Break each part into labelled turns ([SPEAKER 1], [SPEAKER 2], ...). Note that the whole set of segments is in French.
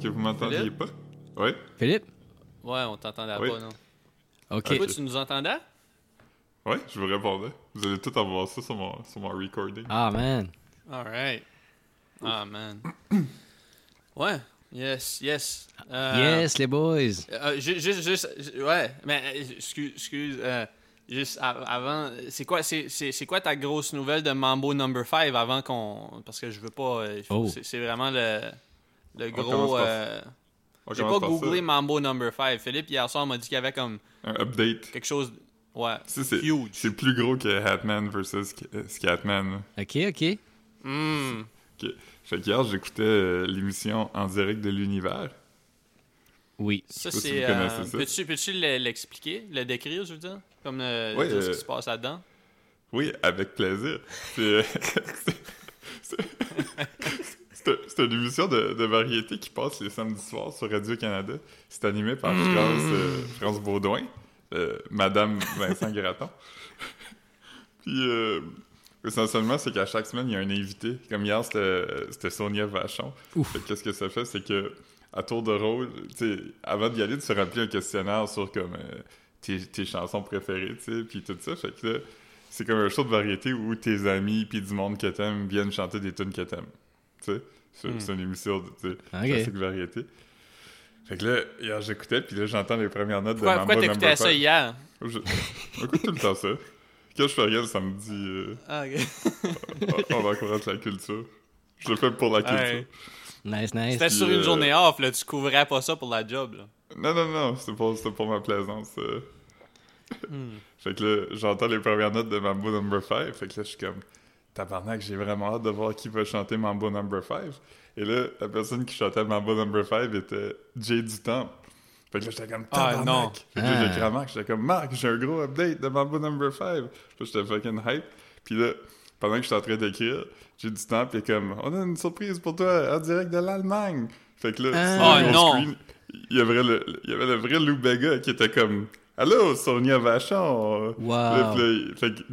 [SPEAKER 1] Est-ce que vous m'entendiez
[SPEAKER 2] Philippe?
[SPEAKER 1] pas? Oui?
[SPEAKER 3] Philippe?
[SPEAKER 2] Ouais, on t'entendait
[SPEAKER 1] Oui.
[SPEAKER 2] pas, non.
[SPEAKER 3] OK.
[SPEAKER 2] Toi, tu nous entendais?
[SPEAKER 1] Oui, je vous répondais. Vous allez tout avoir ça sur mon, sur mon recording.
[SPEAKER 3] Ah, man.
[SPEAKER 2] Alright. Ah, man. Ouais. Yes, yes. Euh,
[SPEAKER 3] Yes, les boys.
[SPEAKER 2] euh, ju- juste, juste, ju- ouais, mais euh, excuse, excuse, euh, juste av- avant, c'est quoi, c'est, quoi ta grosse nouvelle de Mambo Number 5 avant qu'on, parce que je veux pas, euh,
[SPEAKER 3] Oh.
[SPEAKER 2] c'est vraiment le, le
[SPEAKER 1] On
[SPEAKER 2] gros, euh,
[SPEAKER 1] On
[SPEAKER 2] j'ai pas
[SPEAKER 1] par ça.
[SPEAKER 2] googlé Mambo Number 5. Philippe hier soir m'a dit qu'il y avait comme
[SPEAKER 1] Un update.
[SPEAKER 2] quelque chose, ouais,
[SPEAKER 1] Ça, c'est,
[SPEAKER 2] huge.
[SPEAKER 1] c'est plus gros que Hatman versus euh, Scatman.
[SPEAKER 3] OK, OK.
[SPEAKER 2] Hmm.
[SPEAKER 1] Ok. Fait qu'hier, j'écoutais euh, l'émission En direct de l'univers.
[SPEAKER 3] Oui.
[SPEAKER 2] Ça,
[SPEAKER 1] si
[SPEAKER 2] c'est.
[SPEAKER 1] connaissez
[SPEAKER 2] euh. Peux-tu, peux-tu le- l'expliquer, le décrire, je veux dire? Comme le,
[SPEAKER 1] Ouais,
[SPEAKER 2] dire ce
[SPEAKER 1] euh,
[SPEAKER 2] qui se passe là-dedans?
[SPEAKER 1] Oui, avec plaisir. C'est, euh, c'est- une émission de, de variété qui passe les samedis soirs sur Radio-Canada. C'est animé par
[SPEAKER 2] Hmm.
[SPEAKER 1] France, euh, France Baudouin, euh, Madame Vincent Graton. Puis, euh, essentiellement, c'est qu'à chaque semaine, il y a un invité. Comme hier, c'était Sonia Vachon. Qu'est-ce que ça fait? C'est que à tour de rôle, avant d'y aller, tu se remplis un questionnaire sur comme tes, tes chansons préférées, tu sais, puis tout ça. Fait que c'est comme un show de variété où tes amis puis du monde que t'aimes viennent chanter des tunes que t'aimes. Tu sais, c'est
[SPEAKER 2] Hmm.
[SPEAKER 1] c'est une émission de tu sais,
[SPEAKER 3] Ok.
[SPEAKER 1] classique variété. Fait que là, hier, j'écoutais, puis là, j'entends les premières notes
[SPEAKER 2] Pourquoi,
[SPEAKER 1] de
[SPEAKER 2] pourquoi
[SPEAKER 1] Mambo
[SPEAKER 2] t'écoutais ça hier?
[SPEAKER 1] Je... J'écoute tout le temps ça. Quand je fais rien le samedi, euh,
[SPEAKER 2] Ah, ok.
[SPEAKER 1] on encourage la culture. Je le fais pour la culture.
[SPEAKER 2] Ouais.
[SPEAKER 3] Nice, nice.
[SPEAKER 2] C'était sur une
[SPEAKER 1] euh,
[SPEAKER 2] journée off, là. Tu couvrais pas ça pour la job, là.
[SPEAKER 1] Non, non, non, c'était pour, pour ma plaisance. euh.
[SPEAKER 2] Hmm.
[SPEAKER 1] Fait que là, j'entends les premières notes de Mambo Number 5. Fait que là, je suis comme, tabarnak, j'ai vraiment hâte de voir qui va chanter Mambo Number 5. Et là, la personne qui chantait Mambo Number 5 était Jay du Temple. Fait que là, j'étais comme,
[SPEAKER 2] Ah, non.
[SPEAKER 1] Fait que là, j'ai
[SPEAKER 3] Ah.
[SPEAKER 1] j'étais comme, Marc, j'ai un gros update de Mambo Number 5. Puis là, j'étais fucking hype. Puis là, pendant que j'étais en train d'écrire, Jay du Temple est comme, on a une surprise pour toi, en direct de l'Allemagne. Fait que là,
[SPEAKER 3] Ah.
[SPEAKER 1] sur
[SPEAKER 2] Oh, non.
[SPEAKER 1] screen, il y avait le, il y avait le vrai Lou Bega qui était comme Allô, Sonia Vachon!
[SPEAKER 3] Wow.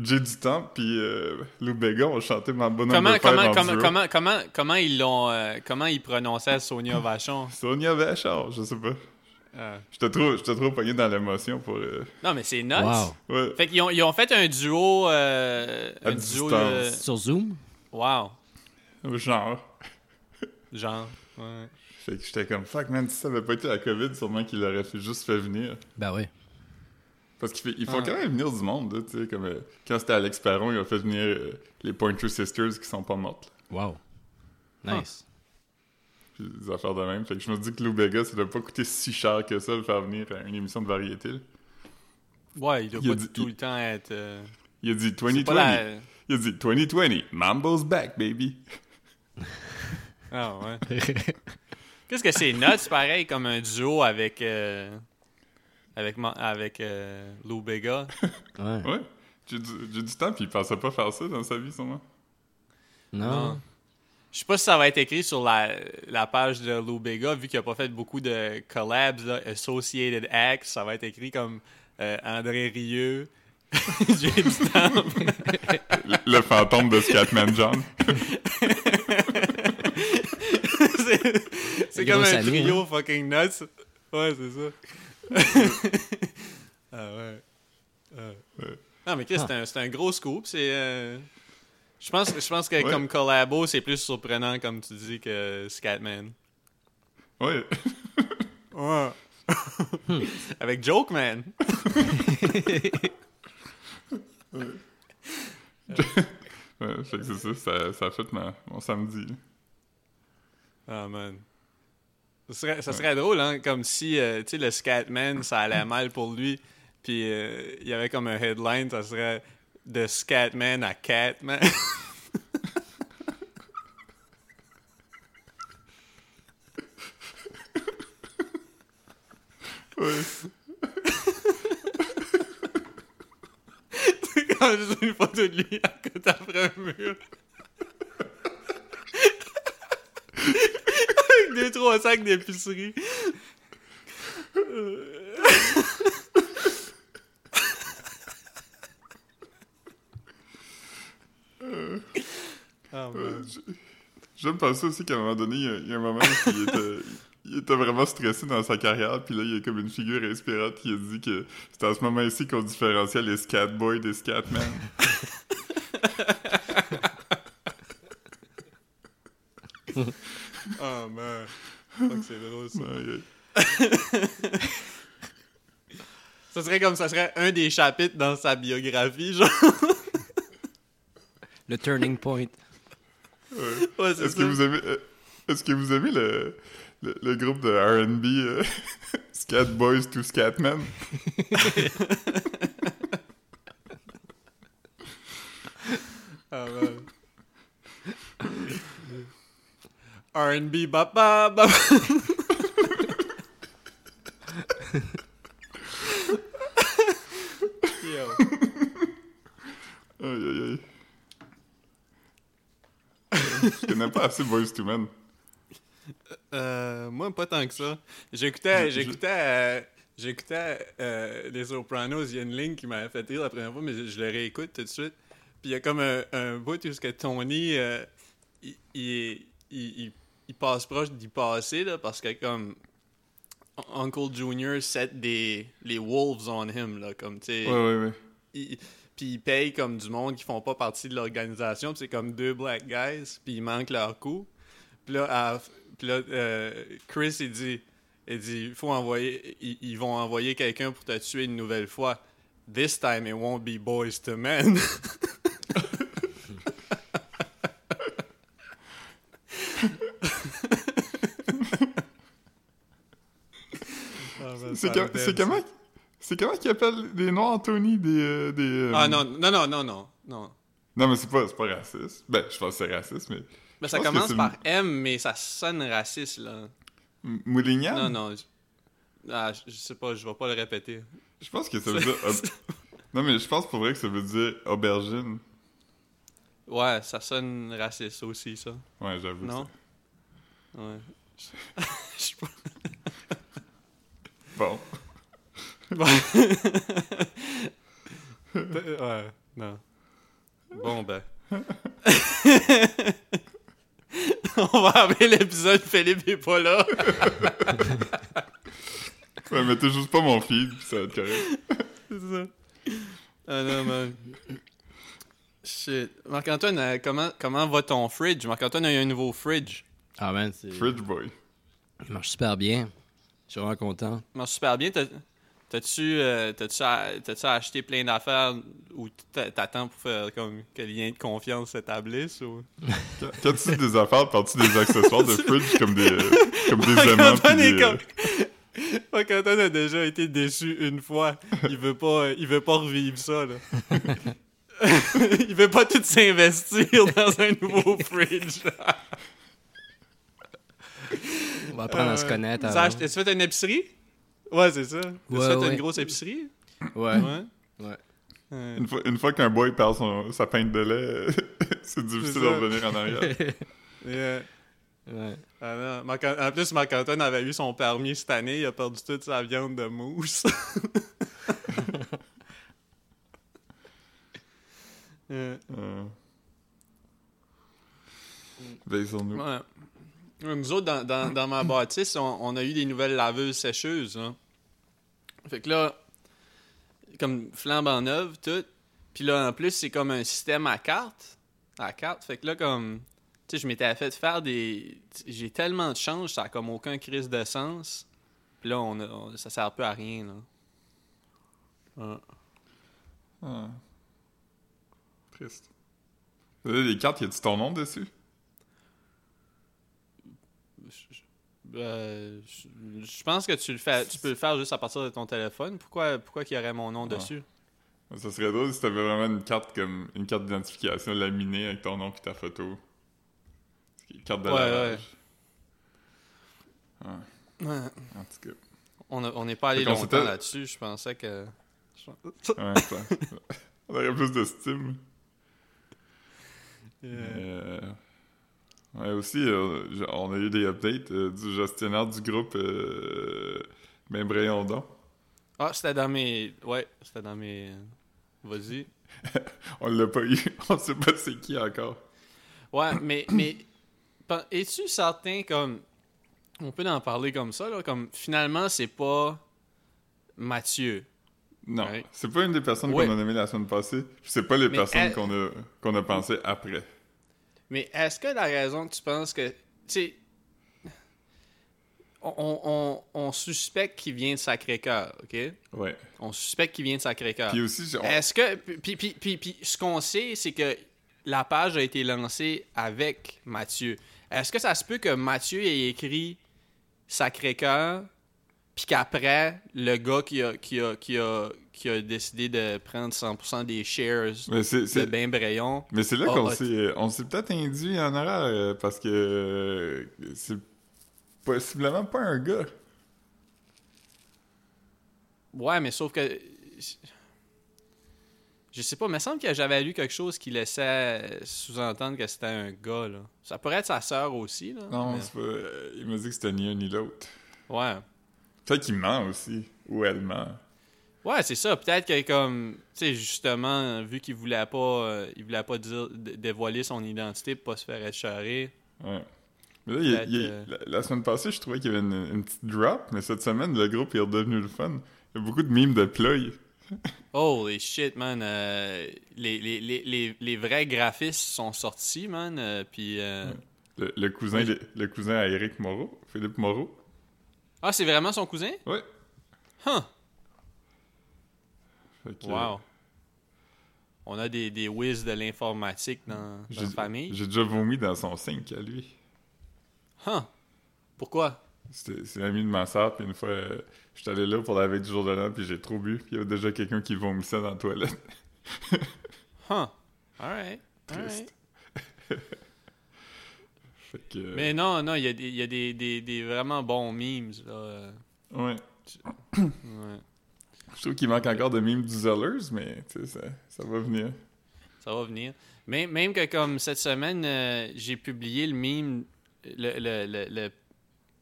[SPEAKER 1] J'ai du temps, puis euh, Lou Bega ont chanté ma bonne
[SPEAKER 2] Comment, comment,
[SPEAKER 1] en
[SPEAKER 2] comment,
[SPEAKER 1] duo.
[SPEAKER 2] comment, comment, comment ils l'ont, euh, comment ils prononçaient Sonia Vachon?
[SPEAKER 1] Sonia Vachon, je sais pas.
[SPEAKER 2] Euh,
[SPEAKER 1] J'étais trop, j'étais trop pogné dans l'émotion pour. euh,
[SPEAKER 2] Non, mais c'est nuts.
[SPEAKER 3] Wow.
[SPEAKER 1] Ouais.
[SPEAKER 2] Fait qu'ils ont, ils ont fait un duo, euh,
[SPEAKER 1] À
[SPEAKER 2] un duo.
[SPEAKER 3] Sur Zoom?
[SPEAKER 2] Wow.
[SPEAKER 1] Genre.
[SPEAKER 2] Genre, ouais.
[SPEAKER 1] Fait que j'étais comme fuck, man, si ça avait pas été la COVID, sûrement qu'il aurait fait juste fait venir.
[SPEAKER 3] Ben oui.
[SPEAKER 1] Parce qu'il il faut
[SPEAKER 2] Ah.
[SPEAKER 1] quand même venir du monde, tu sais. Comme euh, quand c'était Alex Perron, il a fait venir euh, les Pointer Sisters qui sont pas mortes. là.
[SPEAKER 3] Wow. Nice.
[SPEAKER 1] Puis des affaires de même. Fait que je me dis que Lou Bega, ça doit pas coûter si cher que ça de faire venir à une émission de variété. là.
[SPEAKER 2] Ouais, il doit
[SPEAKER 1] Il
[SPEAKER 2] pas
[SPEAKER 1] dit-
[SPEAKER 2] tout
[SPEAKER 1] il-
[SPEAKER 2] le temps être... euh,
[SPEAKER 1] Il a dit
[SPEAKER 2] c'est
[SPEAKER 1] 2020.
[SPEAKER 2] pas la...
[SPEAKER 1] Il a dit 2020, Mambo's back, baby.
[SPEAKER 2] Ah ouais. Qu'est-ce que c'est? Nuts, pareil, comme un duo avec... euh, Avec, ma- avec euh, Lou Bega.
[SPEAKER 3] Ouais.
[SPEAKER 1] Ouais. J'ai du, du temps, puis il pensait pas faire ça dans sa vie, sûrement.
[SPEAKER 3] Non.
[SPEAKER 2] Non. Je sais pas si ça va être écrit sur la, la page de Lou Bega, vu qu'il a pas fait beaucoup de collabs, là, Associated Acts. Ça va être écrit comme euh, André Rieu, J'ai du temps.
[SPEAKER 1] Le, fantôme de Scatman John.
[SPEAKER 2] c'est comme un trio fucking nuts. Ouais, c'est ça. ah ouais. Ah.
[SPEAKER 1] Ouais.
[SPEAKER 2] Non, mais Chris, c'est un, c'est un gros scoop. C'est. euh, Je pense, je pense que
[SPEAKER 1] Ouais.
[SPEAKER 2] comme collabo, c'est plus surprenant, comme tu dis, que Scatman.
[SPEAKER 1] Ouais.
[SPEAKER 2] Ouais. Avec Joke Man.
[SPEAKER 1] Ouais, fait que c'est ça, ça, ça a fait ma, mon samedi.
[SPEAKER 2] Ah, man. Ça serait, ça serait drôle, hein, comme si, euh, tu sais, le Scatman, ça allait mal pour lui, puis euh, il y avait comme un headline, ça serait de Scatman à Catman.
[SPEAKER 1] Ouais.
[SPEAKER 2] C'est comme juste une photo de lui à côté après un mur. Trois sacs d'épicerie. Ah, man.
[SPEAKER 1] J'aime penser aussi qu'à un moment donné, il y a, il y a un moment où il était, il était vraiment stressé dans sa carrière, puis là, il y a comme une figure inspirante qui a dit que c'était à ce moment-ci qu'on différenciait les Scatboys des Scatmen.
[SPEAKER 2] Oh man. Fuck, c'est drôle ça.
[SPEAKER 1] Ouais,
[SPEAKER 2] Ça serait comme ça serait un des chapitres dans sa biographie, genre.
[SPEAKER 3] Le turning point.
[SPEAKER 1] ouais.
[SPEAKER 2] Ouais, c'est
[SPEAKER 1] Est-ce
[SPEAKER 2] ça.
[SPEAKER 1] que vous aimez, euh, est-ce que vous aimez le, le, le groupe de R&B euh, Scat Boys to Scatmen?
[SPEAKER 2] Ah, man. R&B, ba. Yo.
[SPEAKER 1] Aïe, aïe, aïe. Je connais pas assez Boys to Men.
[SPEAKER 2] Euh, moi, pas tant que ça. J'écoutais, j'écoutais, euh, j'écoutais euh, Les Sopranos. Il y a une ligne qui m'avait fait rire la première fois, mais je, je le réécoute tout de suite. Puis il y a comme un, un bout où ce que Tony, euh, il, il, il, il- il passe proche d'y passer, là, parce que comme Uncle Junior set des les wolves on him, là, comme, tu sais
[SPEAKER 1] Ouais, ouais, ouais.
[SPEAKER 2] il- puis ils payent comme du monde qui font pas partie de l'organisation. c'est comme deux black guys, puis ils manquent leur coup. Puis là, à- puis là, euh, Chris, il dit, il dit, faut envoyer, ils, ils vont envoyer quelqu'un pour te tuer une nouvelle fois. This time it won't be boys to men. Ah, ben,
[SPEAKER 1] C'est comment, c'est comment qu'ils appellent des Noirs Anthony des... euh, des euh,
[SPEAKER 2] Ah non, non, non, non, non, non.
[SPEAKER 1] Non, mais c'est pas, pas raciste. Ben, je pense que c'est raciste, mais...
[SPEAKER 2] Ben, ça commence par M, mais ça sonne raciste, là.
[SPEAKER 1] Moulignan?
[SPEAKER 2] Non, non. Ah, je, sais pas, je vais pas le répéter.
[SPEAKER 1] Je pense que ça veut dire... Non, mais je pense pour vrai que ça veut dire aubergine.
[SPEAKER 2] Ouais, ça sonne raciste aussi, ça.
[SPEAKER 1] Ouais, j'avoue.
[SPEAKER 2] Non?
[SPEAKER 1] ça.
[SPEAKER 2] Ouais. Je sais pas.
[SPEAKER 1] Bon.
[SPEAKER 2] ouais, non. Bon, ben. On va appeler l'épisode Philippe est pas là.
[SPEAKER 1] Ouais, mettez juste pas mon feed, pis ça va être correct.
[SPEAKER 2] C'est ça. Ah non, man. Shit. Marc-Antoine, euh, comment, comment va ton fridge? Marc-Antoine a eu un nouveau fridge.
[SPEAKER 3] Ah man, c'est...
[SPEAKER 1] Fridge Boy.
[SPEAKER 3] il marche super bien. Je suis vraiment content.
[SPEAKER 2] Ça marche super bien. T'as- T'as-tu euh, t'as-tu t'as-tu acheté plein d'affaires ou t'a- t'attends pour faire comme que le lien de confiance s'établisse ou...
[SPEAKER 1] Quand, quand tu dis des affaires, parles-tu des accessoires de fridge comme des, euh, comme des aimants des, euh,
[SPEAKER 2] a déjà été déçu une fois. Il veut pas, il veut pas revivre ça, là. il veut pas tout s'investir dans un nouveau fridge.
[SPEAKER 3] On va apprendre à se
[SPEAKER 2] Euh,
[SPEAKER 3] connaître
[SPEAKER 2] tu
[SPEAKER 3] avant.
[SPEAKER 2] As-tu fait une épicerie? Ouais, c'est ça. As-tu
[SPEAKER 3] Ouais,
[SPEAKER 2] fait
[SPEAKER 3] ouais.
[SPEAKER 2] une grosse épicerie?
[SPEAKER 3] Ouais.
[SPEAKER 2] Ouais.
[SPEAKER 3] Ouais.
[SPEAKER 2] Euh,
[SPEAKER 1] Une fois, une fois qu'un boy perd son, sa pinte de lait, c'est difficile de revenir en arrière.
[SPEAKER 2] yeah.
[SPEAKER 3] ouais.
[SPEAKER 2] Ah non, en plus, Marc-Antoine avait eu son permis cette année. Il a perdu toute sa viande de mousse. Euh,
[SPEAKER 1] Euh... Veille sur nous.
[SPEAKER 2] ouais. Nous autres, dans, dans, dans ma bâtisse, on, on a eu des nouvelles laveuses sécheuses. hein. Fait que là, comme flambant neuve, tout. Puis là, en plus, c'est comme un système à carte. À carte. Fait que là, comme. Tu sais, je m'étais fait faire des. J'ai tellement de change, ça a comme aucun crise de sens. Puis là, on, a- on- ça sert peu à rien, là. Ouais.
[SPEAKER 1] Ah. Triste. Là, les cartes, y a-tu ton nom dessus?
[SPEAKER 2] Euh, je je pense que tu le fais, tu peux le faire juste à partir de ton téléphone. Pourquoi, pourquoi qu'il y aurait mon nom
[SPEAKER 1] Ah.
[SPEAKER 2] dessus?
[SPEAKER 1] Ça serait drôle si t'avais vraiment une carte comme une carte d'identification laminée avec ton nom et ta photo. Une carte de
[SPEAKER 2] Ouais,
[SPEAKER 1] lavage.
[SPEAKER 2] Ouais.
[SPEAKER 1] En tout cas.
[SPEAKER 2] On n'est pas allé longtemps là-dessus. Je pensais que.
[SPEAKER 1] Ouais, ça. On aurait plus de style. Euh, Ouais, aussi, euh, on a eu des updates euh, du gestionnaire du groupe euh, Membrayon Don.
[SPEAKER 2] Ah, c'était dans mes. Ouais, c'était dans mes. Vas-y.
[SPEAKER 1] On l'a pas eu. On sait pas c'est qui encore.
[SPEAKER 2] Ouais, mais. mais Es-tu certain comme. On peut en parler comme ça, là. Comme, finalement, c'est pas Mathieu?
[SPEAKER 1] Non,
[SPEAKER 2] Ouais.
[SPEAKER 1] c'est pas une des personnes
[SPEAKER 2] Ouais.
[SPEAKER 1] qu'on a nommées la semaine passée. C'est pas les
[SPEAKER 2] Mais
[SPEAKER 1] personnes
[SPEAKER 2] elle-
[SPEAKER 1] qu'on a, qu'on a pensé après.
[SPEAKER 2] Mais est-ce que la raison que tu penses que. Tu sais. On, on, on- on suspecte qu'il vient de Sacré-Cœur, OK?
[SPEAKER 1] Ouais.
[SPEAKER 2] On suspecte qu'il vient de Sacré-Cœur.
[SPEAKER 1] Puis aussi, on-
[SPEAKER 2] Est-ce que. Puis, puis, puis, puis ce qu'on sait, c'est que la page a été lancée avec Mathieu. Est-ce que ça se peut que Mathieu ait écrit Sacré-Cœur, puis qu'après, le gars qui a, qui, a, qui, a, qui a décidé de prendre 100% des shares
[SPEAKER 1] mais c'est,
[SPEAKER 2] de Ben Brayon.
[SPEAKER 1] mais c'est là qu'on s'est, on s'est peut-être induit en erreur euh, parce que euh, c'est possiblement pas un gars.
[SPEAKER 2] Ouais, mais sauf que. Je sais pas, il me semble que j'avais lu quelque chose qui laissait sous-entendre que c'était un gars, là. Ça pourrait être sa sœur aussi, là.
[SPEAKER 1] Non,
[SPEAKER 2] mais-
[SPEAKER 1] c'est pas. euh, il m'a dit que c'était ni un ni l'autre.
[SPEAKER 2] Ouais.
[SPEAKER 1] Peut-être qu'il ment aussi. Ou elle ment.
[SPEAKER 2] Ouais, c'est ça. Peut-être que comme, tu sais, justement, vu qu'il voulait pas, euh, il voulait pas dire, dé- dévoiler son identité pour pas se faire écharer.
[SPEAKER 1] Ouais. Mais là, il il
[SPEAKER 2] euh,
[SPEAKER 1] la, la semaine passée, je trouvais qu'il y avait une, une petite drop, mais cette semaine, le groupe est redevenu le fun. Il y a beaucoup de mimes de ploy.
[SPEAKER 2] Holy shit, man. euh, les, les, les, les, vrais graphistes sont sortis, man. Puis.
[SPEAKER 1] Le, le cousin, le, le cousin à Eric Moreau, Philippe Moreau.
[SPEAKER 2] Ah, c'est vraiment son cousin?
[SPEAKER 1] Ouais.
[SPEAKER 2] Huh.
[SPEAKER 1] Que,
[SPEAKER 2] Wow. On a des, des whiz de l'informatique dans, la famille.
[SPEAKER 1] j'ai déjà vomi dans son sink à lui.
[SPEAKER 2] Huh. Pourquoi?
[SPEAKER 1] C'est l'ami de ma soeur, puis une fois, euh, j'étais allé là pour la veille du jour de l'an, puis j'ai trop bu, puis il y avait déjà quelqu'un qui vomissait dans la toilette.
[SPEAKER 2] Huh. Alright.
[SPEAKER 1] Triste. Que... euh,
[SPEAKER 2] Mais non, non, il y a, des, y a des, des, des vraiment bons memes, là.
[SPEAKER 1] Ouais.
[SPEAKER 2] Ouais.
[SPEAKER 1] Je trouve qu'il manque encore de mimes du Zellers, mais ça, ça va venir.
[SPEAKER 2] Ça va venir. Même, même que comme cette semaine, euh, j'ai publié le meme le, le, le, le-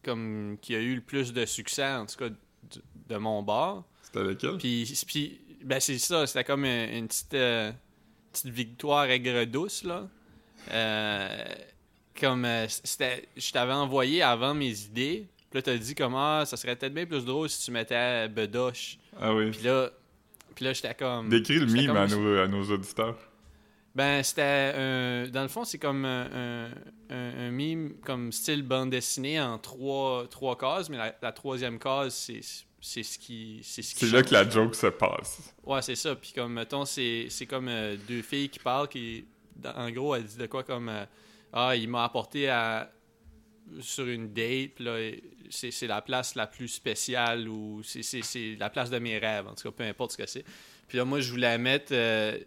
[SPEAKER 2] comme qui a eu le plus de succès, en tout cas de, de mon bord.
[SPEAKER 1] C'était lequel?
[SPEAKER 2] Puis, puis ben c'est ça, c'était comme une, une petite, euh, petite victoire aigre douce, là. Euh, comme c'était, je t'avais envoyé avant mes idées. Puis là, t'as dit comme ah, ça serait peut-être bien plus drôle si tu mettais Bedoche.
[SPEAKER 1] Ah oui.
[SPEAKER 2] Puis là, puis là j'étais comme.
[SPEAKER 1] Décris le mime
[SPEAKER 2] comme-
[SPEAKER 1] à nos, à nos auditeurs.
[SPEAKER 2] Ben, c'était. Dans le fond, c'est comme un, un, un- un mime comme style bande dessinée en trois, trois cases, mais la, la troisième case, c'est c'est ce qui. C'est ce qui
[SPEAKER 1] là que la joke se passe.
[SPEAKER 2] Ouais, c'est ça. Puis comme, mettons, c'est c'est comme euh, deux filles qui parlent, qui. En gros, elle dit de quoi comme. euh, ah, il m'a apporté à. Sur une date, là, c'est c'est la place la plus spéciale ou c'est- c'est c'est la place de mes rêves, en tout cas, peu importe ce que c'est. Puis là, moi, je voulais mettre euh,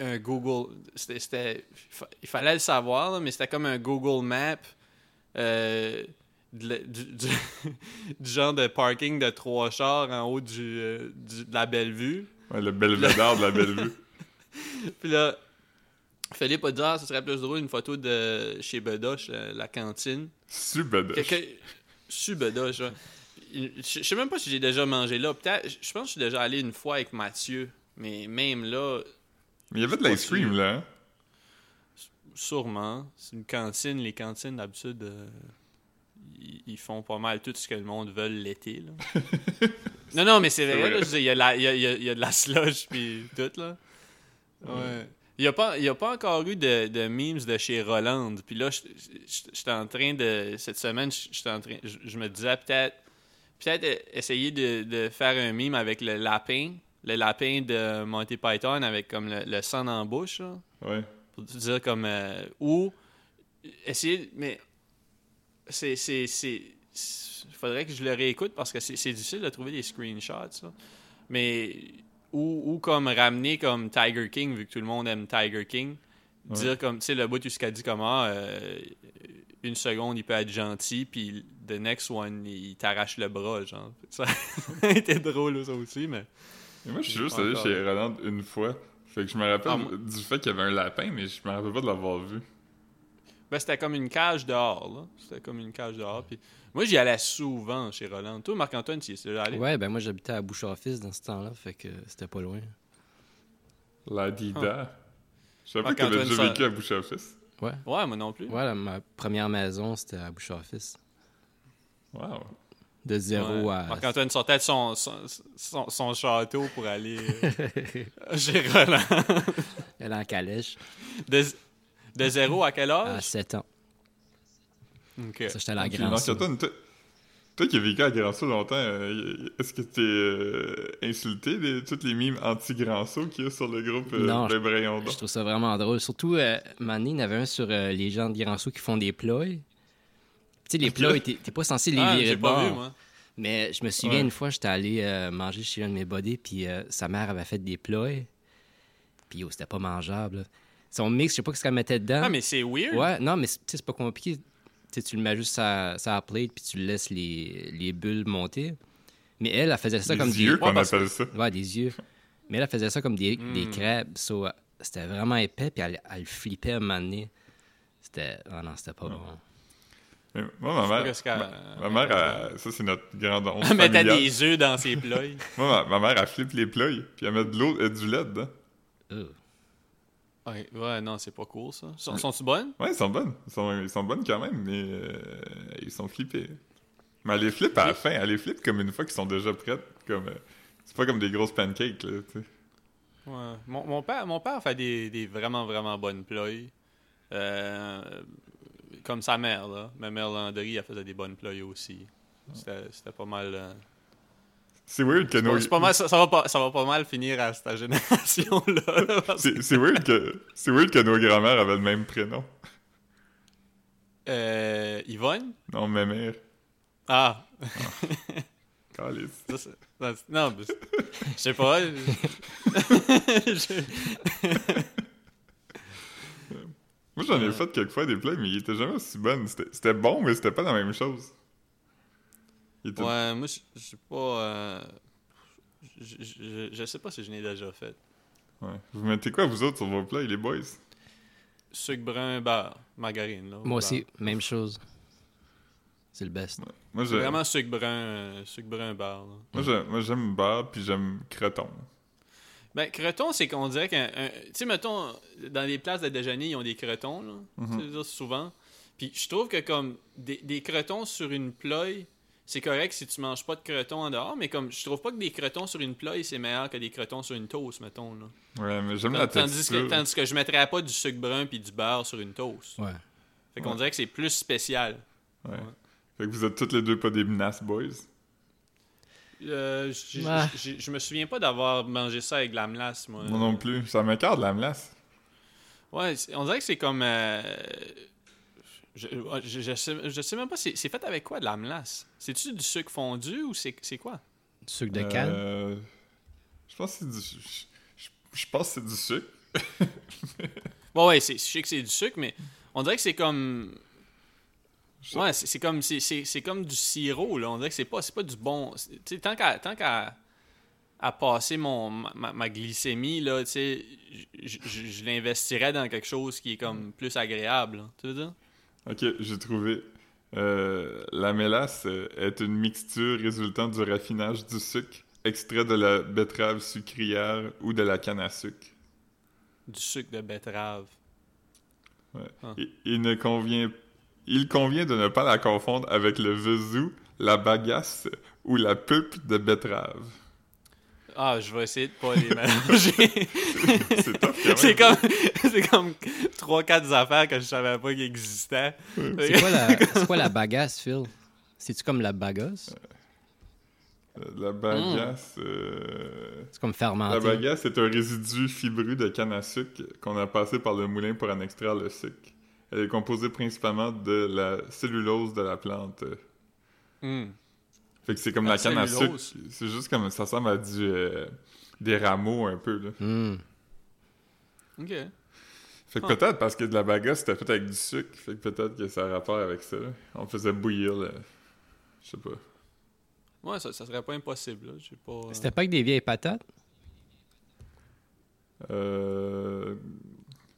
[SPEAKER 2] un Google. C'était. Il fallait le savoir, là, mais c'était comme un Google Map. euh, du, du- du genre de parking de trois chars en haut du, euh, du- de la Bellevue.
[SPEAKER 1] Ouais, le belvédère de la belle vue.
[SPEAKER 2] Puis là, Philippe a dit Ah, ce serait plus drôle une photo de chez Bedoche, la, la cantine.
[SPEAKER 1] Subed.
[SPEAKER 2] Quelqu'un. Su Bedoche, ouais. Je je sais même pas si j'ai déjà mangé là. Peut-être, je pense que je suis déjà allé une fois avec Mathieu. Mais même là,
[SPEAKER 1] Mais il y avait de l'ice cream, là. hein?
[SPEAKER 2] sûrement. C'est une cantine. Les cantines, d'habitude, euh, ils, ils font pas mal tout ce que le monde veut l'été. là. non, non, mais c'est vrai.
[SPEAKER 1] vrai.
[SPEAKER 2] là, je veux dire, Il y, a la- il y a- il y a- il y a de la slush puis tout, là. Ouais. Il n'y a, pas- y a pas encore eu de, de memes de chez Roland. Puis là, j'étais en train de. Cette semaine, en train. Je, me disais peut-être. Peut-être essayer de, de faire un meme avec le lapin. Le lapin de Monty Python avec comme le, le sang la bouche. là
[SPEAKER 1] Ouais.
[SPEAKER 2] pour te dire comme euh, ou essayer mais c'est il faudrait que je le réécoute parce que c'est c'est difficile de trouver des screenshots ça. mais ou, ou comme ramener comme Tiger King vu que tout le monde aime Tiger King dire comme tu sais le bout qu'a dit comment euh, une seconde il peut être gentil puis the next one il t'arrache le bras genre ça a été drôle ça aussi mais
[SPEAKER 1] Et moi, je suis juste allé chez Roland une fois. Fait que je me rappelle
[SPEAKER 2] Ah,
[SPEAKER 1] du fait qu'il y avait un lapin, mais je me rappelle pas de l'avoir vu.
[SPEAKER 2] Ben, c'était comme une cage dehors, là. C'était comme une cage dehors. Puis moi, j'y allais souvent chez Roland. Toi, Marc-Antoine, tu y es déjà allé?
[SPEAKER 3] Ouais, ben moi j'habitais à Bouchard-Fils dans ce temps-là, fait que c'était pas loin.
[SPEAKER 1] La Dida. Je savais pas que t'avais déjà vécu à Boucherfils.
[SPEAKER 3] Ouais.
[SPEAKER 2] Ouais, moi non plus.
[SPEAKER 3] Ouais, la- ma première maison c'était à.
[SPEAKER 1] Wow.
[SPEAKER 3] De 0
[SPEAKER 2] Ouais.
[SPEAKER 3] à.
[SPEAKER 2] Marc-Antoine sortait de son, son, son, son château pour aller euh, chez Roland.
[SPEAKER 3] Elle est en calèche.
[SPEAKER 2] De, de 0 à quel
[SPEAKER 3] À
[SPEAKER 2] âge?
[SPEAKER 3] 7 ans.
[SPEAKER 2] Ok.
[SPEAKER 3] Ça, j'étais à la grande.
[SPEAKER 1] Marc-Antoine, toi, toi qui as vécu à Grand Saut longtemps, euh, est-ce que t'es euh, insulté de toutes les mimes anti-Grand Saut qu'il y a sur le groupe euh,
[SPEAKER 3] Non,
[SPEAKER 1] Ben Brayon
[SPEAKER 3] Je trouve ça vraiment drôle. Surtout, euh, Mané, il y en avait un sur euh, les gens de Grand Saut qui font des ploys. Tu sais, les ploys, t'es t'es pas censé les
[SPEAKER 2] Ah,
[SPEAKER 3] virer
[SPEAKER 2] j'ai
[SPEAKER 3] de
[SPEAKER 2] pas
[SPEAKER 3] bord.
[SPEAKER 2] vu, moi.
[SPEAKER 3] Mais je me souviens
[SPEAKER 1] Ouais.
[SPEAKER 3] une fois, j'étais allé euh, manger chez un de mes buddies, puis euh, sa mère avait fait des ploys. Puis yo, c'était pas mangeable. là. Son mix, je sais pas ce qu'elle mettait dedans.
[SPEAKER 2] Ah, mais c'est weird.
[SPEAKER 3] Ouais, non, mais c'est tu sais, c'est pas compliqué. Tu sais, tu le mets juste à la plate, puis tu laisses les, les bulles monter. Mais elle, elle faisait ça
[SPEAKER 1] Les
[SPEAKER 3] comme
[SPEAKER 1] yeux
[SPEAKER 3] des...
[SPEAKER 1] qu'on
[SPEAKER 2] parce
[SPEAKER 1] appelle ça?
[SPEAKER 3] Ouais, des yeux. Mais elle, elle faisait ça comme des,
[SPEAKER 2] Mm.
[SPEAKER 3] des crêpes. So, euh, c'était vraiment épais, puis elle, elle flippait à un moment donné. C'était... Ah non, c'était pas bon.
[SPEAKER 1] Mais Moi, ma mère, ma, ma mère, elle- ça c'est notre grande honte
[SPEAKER 2] Elle mettait des œufs dans ses ploys.
[SPEAKER 1] Moi, ma, ma mère, elle flippe les ploys, puis elle met de l'eau et du lait dedans.
[SPEAKER 3] Ugh.
[SPEAKER 2] Ouais, ouais, non, c'est pas cool, ça. Sont- Sont-tu bonnes?
[SPEAKER 1] Ouais, ils sont bonnes. Ils sont, ils sont bonnes quand même, mais euh, ils sont flippés. Mais elle les flippe à la fin. Elle les flippe comme une fois qu'ils sont déjà prêtes. Comme, euh, c'est pas comme des grosses pancakes, là, tu sais.
[SPEAKER 2] Ouais. Mon, mon père, mon père fait des, des vraiment, vraiment bonnes ploys. Euh, comme sa mère, là. Ma mère Landry, elle faisait des bonnes ploys aussi. C'était c'était pas mal... euh,
[SPEAKER 1] C'est weird que nos...
[SPEAKER 2] pas- mal ça, ça va pas, ça va pas mal finir à cette génération-là. que-
[SPEAKER 1] C'est c'est weird que c'est weird que nos grand-mères avaient le même prénom.
[SPEAKER 2] Euh, Yvonne?
[SPEAKER 1] Non, ma mère.
[SPEAKER 2] Ah,
[SPEAKER 1] Calice.
[SPEAKER 2] ça, non, non, mais je sais pas.
[SPEAKER 1] Moi, j'en ai
[SPEAKER 2] Ouais.
[SPEAKER 1] fait quelques fois des plats, mais ils étaient jamais aussi bonnes. C'était bon, mais c'était pas la même chose.
[SPEAKER 2] Ouais, moi, je sais pas. euh, je, sais pas si je l'ai déjà fait.
[SPEAKER 1] ouais. Vous mettez quoi, vous autres, sur vos plats, les boys?
[SPEAKER 2] Sucre brun, beurre, margarine. Là,
[SPEAKER 3] Moi
[SPEAKER 2] beurre.
[SPEAKER 3] aussi, même chose. C'est le best.
[SPEAKER 1] Moi,
[SPEAKER 2] C'est
[SPEAKER 1] je-
[SPEAKER 2] vraiment sucre brun, euh, sucre brun, beurre. là.
[SPEAKER 1] moi, j'aime beurre, puis j'aime creton.
[SPEAKER 2] Ben, creton, c'est qu'on dirait qu'un. un- Tu sais, mettons, dans les places de déjeuner, ils ont des cretons, là.
[SPEAKER 1] Mhm.
[SPEAKER 2] Souvent. Puis je trouve que, comme, des, des cretons sur une ploie, c'est correct si tu manges pas de cretons en dehors, mais comme, je trouve pas que des cretons sur une ploie, c'est meilleur que des cretons sur une toast, mettons, là.
[SPEAKER 1] Ouais, mais j'aime la
[SPEAKER 2] Tandis
[SPEAKER 1] texture.
[SPEAKER 2] que, tandis que je mettrais pas du sucre brun puis du beurre sur une toast.
[SPEAKER 3] Ouais.
[SPEAKER 2] Fait qu'on
[SPEAKER 1] Ouais.
[SPEAKER 2] dirait que c'est plus spécial.
[SPEAKER 1] Ouais. Fait que vous êtes toutes les deux pas des menaces boys?
[SPEAKER 2] Euh, je me souviens pas d'avoir mangé ça avec de la melasse, moi.
[SPEAKER 1] Moi non plus. Ça m'écarte la melasse.
[SPEAKER 2] Ouais, on dirait que c'est comme. euh, Je, ouais, je, je sais, je sais même pas, c'est c'est fait avec quoi de la melasse? C'est-tu du sucre fondu ou c'est c'est quoi?
[SPEAKER 3] Du sucre de canne?
[SPEAKER 1] Euh, Je pense que c'est du... Je, je- je pense que c'est du sucre.
[SPEAKER 2] Bon, ouais, c'est- je sais que c'est du sucre, mais on dirait que c'est comme. Ouais, c'est c'est comme, c'est- c'est c'est comme du sirop, là. On dirait que c'est pas, c'est pas du bon. c'est- Tu sais, tant qu'à tant qu'à à passer mon, ma, glycémie, là, tu sais, je- l'investirais dans quelque chose qui est comme plus agréable, là. Tu veux dire?
[SPEAKER 1] Ok, j'ai trouvé. Euh, la mélasse euh, est une mixture résultant du raffinage du sucre, extrait de la betterave sucrière ou de la canne à sucre.
[SPEAKER 2] Du sucre de betterave.
[SPEAKER 1] Ouais.
[SPEAKER 2] Ah.
[SPEAKER 1] Il, il ne convient... il convient de ne pas la confondre avec le vezou, la bagasse ou la pulpe de betterave.
[SPEAKER 2] Ah, je vais essayer de pas les mélanger.
[SPEAKER 1] C'est
[SPEAKER 2] c'est comme, c'est comme 3-4 affaires que je savais pas qu'ils existaient.
[SPEAKER 3] C'est quoi, la... c'est quoi la bagasse, Phil? C'est-tu comme la bagasse?
[SPEAKER 1] Euh, La bagasse... euh,
[SPEAKER 3] C'est comme
[SPEAKER 1] La
[SPEAKER 3] fermenté.
[SPEAKER 1] bagasse est un résidu fibreux de canne à sucre qu'on a passé par le moulin pour en extraire le sucre. Elle est composée principalement de la cellulose de la plante.
[SPEAKER 2] Hmm.
[SPEAKER 1] Fait que c'est comme
[SPEAKER 2] La
[SPEAKER 1] la, canne à sucre. C'est juste comme ça ressemble à du euh, des rameaux un peu là.
[SPEAKER 3] Hmm.
[SPEAKER 2] Ok.
[SPEAKER 1] Fait que
[SPEAKER 2] Ah.
[SPEAKER 1] peut-être parce que de la bagasse c'était fait avec du sucre, fait que peut-être que ça a rapport avec ça. là. On faisait bouillir le... je sais pas.
[SPEAKER 2] Ouais, ça, ça serait pas impossible. Là. J'ai pas. euh,
[SPEAKER 3] C'était pas avec des vieilles patates?
[SPEAKER 1] Euh...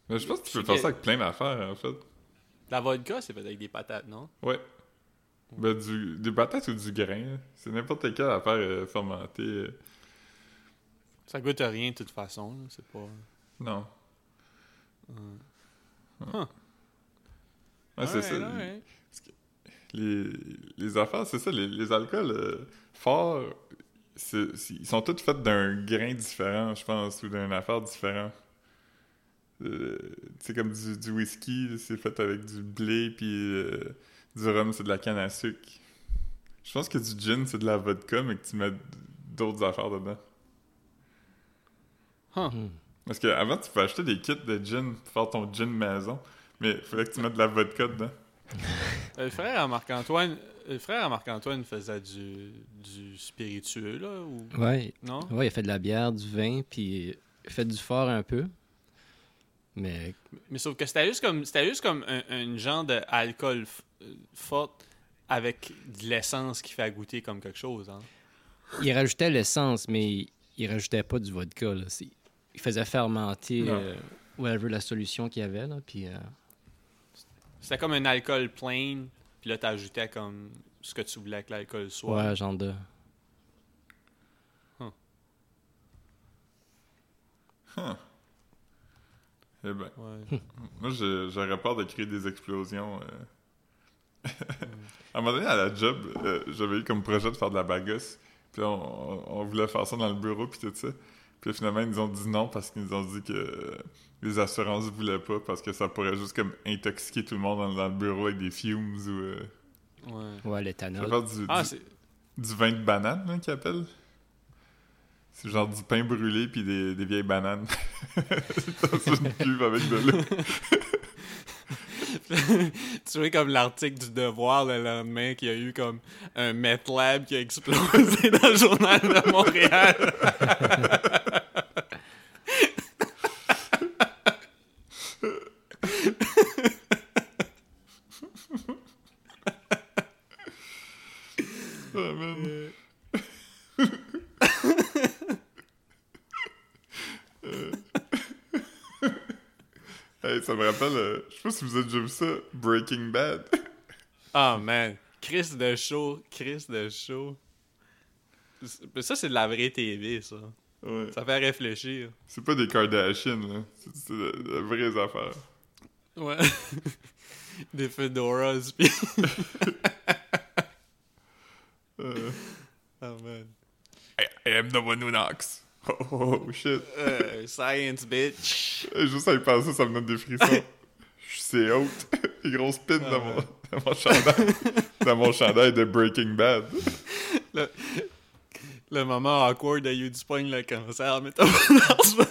[SPEAKER 1] mais je pense que tu peux faire ça avec plein d'affaires en fait.
[SPEAKER 2] La vodka, c'est fait avec des patates, non?
[SPEAKER 1] Ouais. Ben, du, des patates ou du grain. là. C'est n'importe quelle affaire euh, fermentée. euh.
[SPEAKER 2] Ça goûte à rien de toute façon. C'est pas.
[SPEAKER 1] Non. Ouais, c'est ça. Les, les affaires, c'est ça, les, les alcools euh, forts, ils sont tous faits d'un grain différent, je pense, ou d'une affaire différente. Euh, c'est comme du, du whisky, c'est fait avec du blé, puis euh, du rhum, c'est de la canne à sucre. Je pense que du gin, c'est de la vodka, mais que tu mets d'autres affaires dedans.
[SPEAKER 2] Huh.
[SPEAKER 1] Parce qu'avant, tu peux acheter des kits de gin pour faire ton gin maison, mais il fallait que tu mettes de la vodka dedans.
[SPEAKER 2] Euh, Le frère à Marc-Antoine, le frère à Marc-Antoine faisait du, du spiritueux, là, ou...
[SPEAKER 3] Ouais,
[SPEAKER 2] Non?
[SPEAKER 3] ouais, il a fait de la bière, du vin, puis il a fait du fort un peu. Mais
[SPEAKER 2] Mais sauf que c'était juste comme, c'était juste comme un, un genre d'alcool fort avec de l'essence qui fait goûter comme quelque chose, hein?
[SPEAKER 3] il rajoutait l'essence, mais il rajoutait pas du vodka. Là. Il faisait fermenter euh, whatever la solution qu'il y avait. Là, puis, euh,
[SPEAKER 2] C'était comme un alcool plain, puis là, t'ajoutais comme ce que tu voulais que l'alcool soit.
[SPEAKER 3] ouais, genre de...
[SPEAKER 1] Eh ben,
[SPEAKER 2] Ouais.
[SPEAKER 1] moi, je- j'aurais peur de créer des explosions. euh. à un moment donné, à la job, euh, j'avais eu comme projet de faire de la bagasse. Puis on, on- on voulait faire ça dans le bureau, puis tout ça. Puis finalement, ils nous ont dit non parce qu'ils nous ont dit que les assurances voulaient pas parce que ça pourrait juste comme intoxiquer tout le monde dans, dans le bureau avec des fumes ou... Euh,
[SPEAKER 2] Ouais.
[SPEAKER 3] Ouais, l'éthanol.
[SPEAKER 1] du,
[SPEAKER 2] Ah,
[SPEAKER 1] du-
[SPEAKER 2] c'est...
[SPEAKER 1] du vin de banane, là, qu'ils appellent. C'est genre du pain brûlé puis des, des vieilles bananes. dans une cuve avec de l'eau.
[SPEAKER 2] tu vois comme l'article du Devoir le lendemain qu'il y a eu comme un MetLab qui a explosé dans le journal de Montréal.
[SPEAKER 1] Ça me rappelle, sais pas si vous avez déjà vu ça, Breaking Bad.
[SPEAKER 2] Ah man, Chris de show, Chris de show. Ça c'est de la vraie TV ça.
[SPEAKER 1] Ouais.
[SPEAKER 2] Ça fait réfléchir.
[SPEAKER 1] C'est pas des Kardashians, là. C'est de, de vraies affaires.
[SPEAKER 2] Ouais. Des fedoras pis.
[SPEAKER 1] Euh,
[SPEAKER 2] Oh man.
[SPEAKER 1] I, I am the one who knocks. Oh, oh, oh, shit.
[SPEAKER 2] Euh, science bitch.
[SPEAKER 1] Juste à y penser, ça me donne des frissons. Je suis c'est haute. Pins
[SPEAKER 2] Ah,
[SPEAKER 1] dans, mon,
[SPEAKER 2] ouais.
[SPEAKER 1] dans mon chandail. dans mon chandail de Breaking Bad.
[SPEAKER 2] Le, le moment awkward de You du pogne le cancer, mais t'as pas.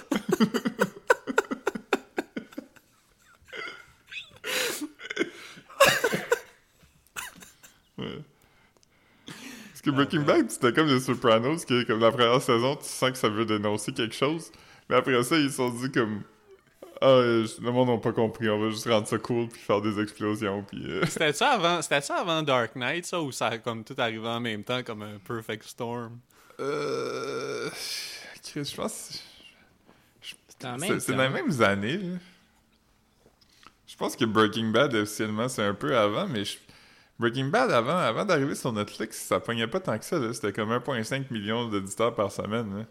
[SPEAKER 1] Parce que Breaking Bad, c'était comme les Sopranos, qui est comme la première saison, tu sens que ça veut dénoncer quelque chose. Mais après ça, ils se sont dit comme. Ah, euh, le monde n'a pas compris, on va juste rendre ça cool puis faire des explosions. Puis, euh,
[SPEAKER 2] C'était ça avant, c'était ça avant Dark Knight, ça, ou ça a comme tout arrivé en même temps, comme un perfect storm?
[SPEAKER 1] Euh. Chris, je pense. C'est dans les mêmes années, là. Je pense que Breaking Bad, officiellement, c'est un peu avant, mais je- Breaking Bad, avant, avant d'arriver sur Netflix, ça pognait pas tant que ça, là. C'était comme 1,5 million d'auditeurs par semaine, là.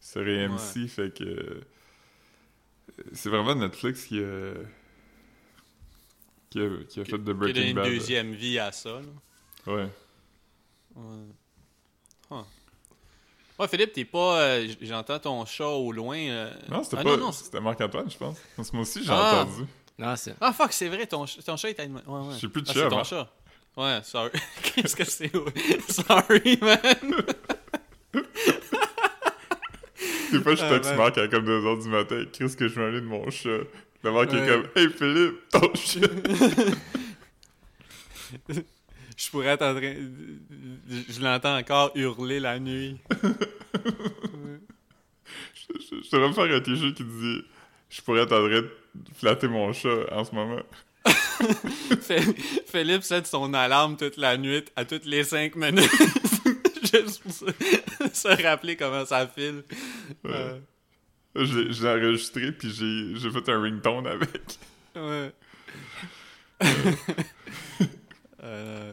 [SPEAKER 1] Sur AMC, fait que... euh, C'est vraiment Netflix qui a... Qui a, qui a fait de
[SPEAKER 2] Qui a donné
[SPEAKER 1] Breaking
[SPEAKER 2] une deuxième vie à ça, là.
[SPEAKER 1] Ouais.
[SPEAKER 2] Ouais. Huh. Ouais, Philippe, t'es pas. euh, J'entends ton chat au loin. euh.
[SPEAKER 1] Non, c'était
[SPEAKER 2] ah,
[SPEAKER 1] pas... C'était Marc-Antoine, je pense. Parce que moi aussi, j'ai
[SPEAKER 2] Ah.
[SPEAKER 1] entendu.
[SPEAKER 3] Non, c'est...
[SPEAKER 2] ah, fuck, c'est vrai, ton, ch- ton chat est. Ouais, ouais.
[SPEAKER 1] J'ai plus de
[SPEAKER 2] Ah,
[SPEAKER 1] chat,
[SPEAKER 2] c'est ton chat. Ouais, sorry. Qu'est-ce que c'est? sorry, man.
[SPEAKER 1] Des fois, je
[SPEAKER 2] Ah,
[SPEAKER 1] texte
[SPEAKER 2] ouais.
[SPEAKER 1] Marc à comme 2h du matin. Qu'est-ce que je m'en allais de mon chat? Le Marc
[SPEAKER 2] Ouais.
[SPEAKER 1] est comme Hey Philippe, ton chat!
[SPEAKER 2] Je pourrais être en train. Je, l'entends encore hurler la nuit.
[SPEAKER 1] je, je, je devrais me faire un t-shirt qui dit Je pourrais être en train de flatter mon chat en ce moment.
[SPEAKER 2] Phil- Philippe set son alarme toute la nuit, à toutes les 5 minutes. Juste pour se, se rappeler comment ça file. Euh,
[SPEAKER 1] l'ai je l'ai enregistré, puis j'ai j'ai fait un ringtone avec.
[SPEAKER 2] ouais. Euh,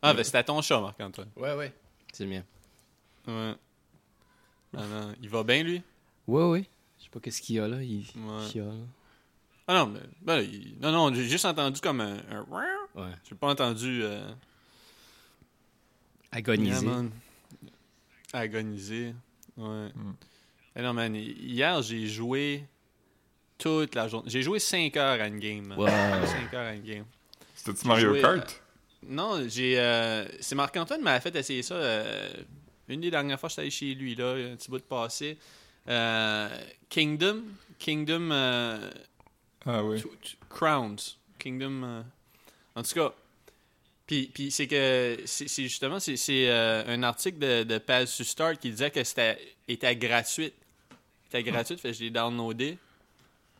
[SPEAKER 2] Ah, ben c'était ton chat, Marc-Antoine.
[SPEAKER 3] Ouais, ouais. C'est le mien.
[SPEAKER 2] Ouais. Ah non, il va bien, lui?
[SPEAKER 3] Ouais, ouais. Je sais pas qu'est-ce qu'il y a là. Il
[SPEAKER 2] Ouais.
[SPEAKER 3] chiale.
[SPEAKER 2] Ah non, mais, ben, il- non, non, j'ai juste entendu comme un, un...
[SPEAKER 3] Ouais.
[SPEAKER 2] J'ai pas entendu... euh,
[SPEAKER 3] Agonisé.
[SPEAKER 2] Yeah, man. Agoniser. Ouais.
[SPEAKER 1] Mm.
[SPEAKER 2] Eh non, man, hier, j'ai joué toute la journée. J'ai joué 5 heures à une game.
[SPEAKER 3] Wow.
[SPEAKER 2] 5 heures à une game.
[SPEAKER 1] C'était-tu Mario
[SPEAKER 2] joué,
[SPEAKER 1] Kart?
[SPEAKER 2] Non, j'ai. euh, c'est Marc-Antoine qui m'a fait essayer ça. euh, une des dernières fois, j'étais allé chez lui, là, un petit bout de passé. Euh, Kingdom. Kingdom. euh,
[SPEAKER 1] Ah oui.
[SPEAKER 2] Crowns. Kingdom. euh, En tout cas. Puis, puis c'est que. C'est justement. C'est euh, un article de, de Paz Start qui disait que c'était était gratuite. C'était gratuite, fait que je l'ai downloadé.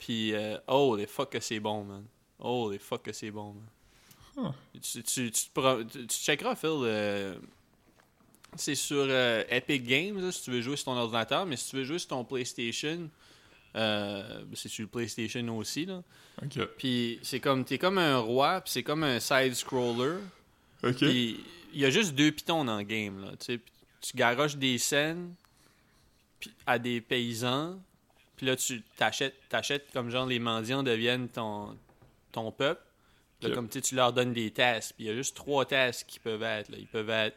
[SPEAKER 2] Puis, euh, oh, les fuck que c'est bon, man. Oh, les fuck que c'est bon, man. Tu, tu, tu, tu- tu checkeras, Phil. euh, c'est sur euh, Epic Games, là, si tu veux jouer sur ton ordinateur, mais si tu veux jouer sur ton PlayStation, euh, c'est sur le PlayStation aussi, là.
[SPEAKER 1] Ok.
[SPEAKER 2] Puis c'est comme t'es comme un roi, puis c'est comme un side scroller.
[SPEAKER 1] Ok.
[SPEAKER 2] Il y a juste deux pitons dans le game là, tu garoches des scènes à des paysans. Puis là tu t'achètes t'achètes comme genre les mendiants deviennent ton ton peuple. Là,
[SPEAKER 1] Ok.
[SPEAKER 2] comme tu leur donnes des tasks. Puis il y a juste trois tasks qui peuvent être là. Ils peuvent être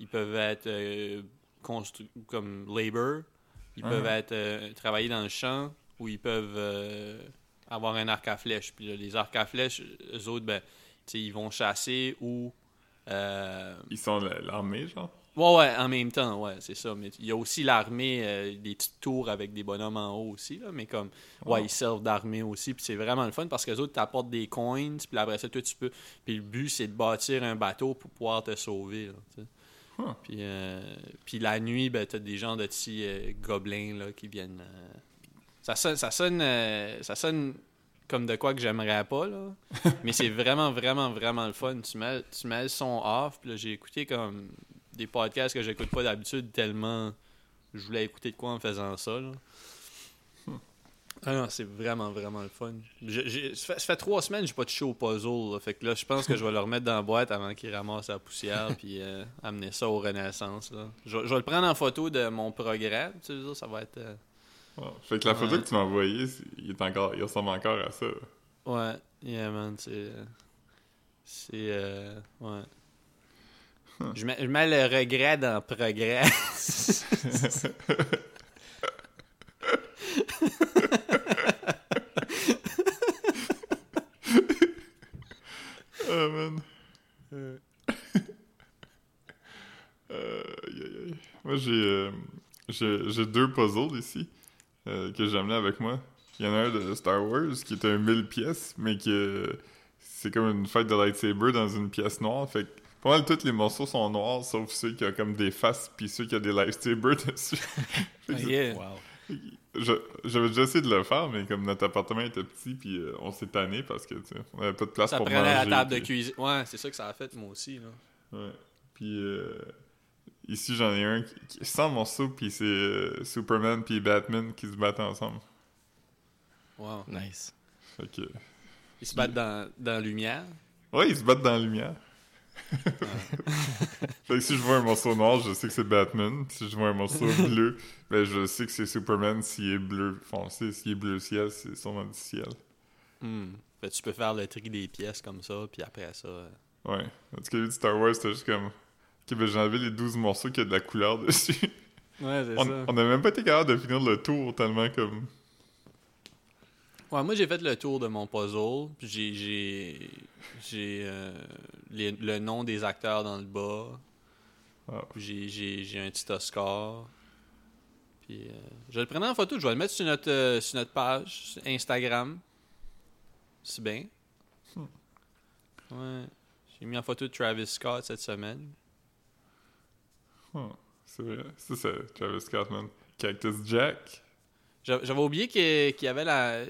[SPEAKER 2] ils peuvent être euh, constru- comme labor, ils
[SPEAKER 1] Ah.
[SPEAKER 2] peuvent être euh, travailler dans le champ ou ils peuvent euh, avoir un arc à flèche. Puis là, les arcs à flèche, eux autres, ben, ils vont chasser ou. Euh,
[SPEAKER 1] Ils sont la- l'armée, genre?
[SPEAKER 2] Ouais, ouais, en même temps, ouais, c'est ça. Mais il y a aussi l'armée, euh, des petites tours avec des bonhommes en haut aussi, là. Mais comme, ouais,
[SPEAKER 1] Oh.
[SPEAKER 2] ils servent d'armée aussi. Puis c'est vraiment le fun parce que les autres t'apportent des coins. Puis après ça, toi, tu peux. Puis le but, c'est de bâtir un bateau pour pouvoir te sauver, là.
[SPEAKER 1] Huh.
[SPEAKER 2] Puis, euh, puis la nuit, ben, t'as des gens de petits euh, gobelins là, qui viennent. Ça sonne, ça sonne, ça sonne comme de quoi que j'aimerais pas là. Mais c'est vraiment, vraiment, vraiment le fun. Tu mets, tu mets le son off. Puis là, j'ai écouté comme des podcasts que j'écoute pas d'habitude tellement je voulais écouter de quoi en faisant ça. Là. Ah non, c'est vraiment, vraiment le fun. Ça, fait, ça fait trois semaines que j'ai pas touché au puzzle. là. Fait que là, je pense que je vais le remettre dans la boîte avant qu'il ramasse la poussière puis euh, amener ça au Renaissance. Là. Je, vais- je vais le prendre en photo de mon progrès. Tu sais, ça, ça va être... euh,
[SPEAKER 1] Ouais. Fait que la photo
[SPEAKER 2] Ouais.
[SPEAKER 1] que tu m'as envoyée, il, est encore, il ressemble encore à ça.
[SPEAKER 2] Ouais, yeah, man, c'est... euh, C'est... euh, ouais. Je mets, je mets le regret dans progrès.
[SPEAKER 1] Ah, man. Euh, aïe, aïe, aïe. Moi, j'ai, euh, j'ai, j'ai deux puzzles ici euh, que j'ai avec moi. Il y en a un de Star Wars qui est un 1000 pièces, mais que c'est comme une fête de lightsaber dans une pièce noire. Fait que pas mal tous les morceaux sont noirs, sauf ceux qui ont comme des faces, puis ceux qui ont des lightsabers dessus. C'est-
[SPEAKER 2] yeah.
[SPEAKER 3] Wow.
[SPEAKER 1] J'avais déjà essayé de le faire, mais comme notre appartement était petit, puis euh, on s'est tanné parce que, tu sais, on avait pas de place
[SPEAKER 2] Ça
[SPEAKER 1] pour
[SPEAKER 2] prenait
[SPEAKER 1] manger.
[SPEAKER 2] la table de cuisine. Ouais, c'est ça que ça a fait, moi aussi. Là.
[SPEAKER 1] Ouais. Puis euh, ici, j'en ai un qui, qui sans morceau, puis c'est euh, Superman puis Batman qui se battent ensemble.
[SPEAKER 2] Wow.
[SPEAKER 3] Nice.
[SPEAKER 1] Fait que...
[SPEAKER 2] Ils se battent dans, dans la lumière?
[SPEAKER 1] Ouais, ils se battent dans la lumière. fait que si je vois un morceau noir, je sais que c'est Batman. Si je vois un morceau bleu, ben je sais que c'est Superman. S'il est bleu foncé, s'il est bleu ciel, c'est sûrement du ciel.
[SPEAKER 2] Hmm. Fait que tu peux faire le tri des pièces comme ça, puis après ça... euh,
[SPEAKER 1] Ouais. En tout cas, Star Wars, c'était juste comme... Ok, ben enlevé les 12 morceaux qui a de la couleur dessus.
[SPEAKER 2] Ouais, c'est
[SPEAKER 1] on, on a même pas été capable de finir le tour tellement comme...
[SPEAKER 2] Ouais, moi j'ai fait le tour de mon puzzle. puis J'ai j'ai j'ai euh, les- le nom des acteurs dans le bas. Puis J'ai j'ai j'ai un petit Oscar. Puis euh, je vais le prendre en photo, je vais le mettre sur notre euh, sur notre page sur Instagram. C'est bien. Ouais. J'ai mis en photo de Travis Scott cette semaine.
[SPEAKER 1] Oh, c'est vrai. Ça, c'est Travis Scott, man. Cactus Jack.
[SPEAKER 2] J'a- J'avais oublié qu'il qu'il y avait la.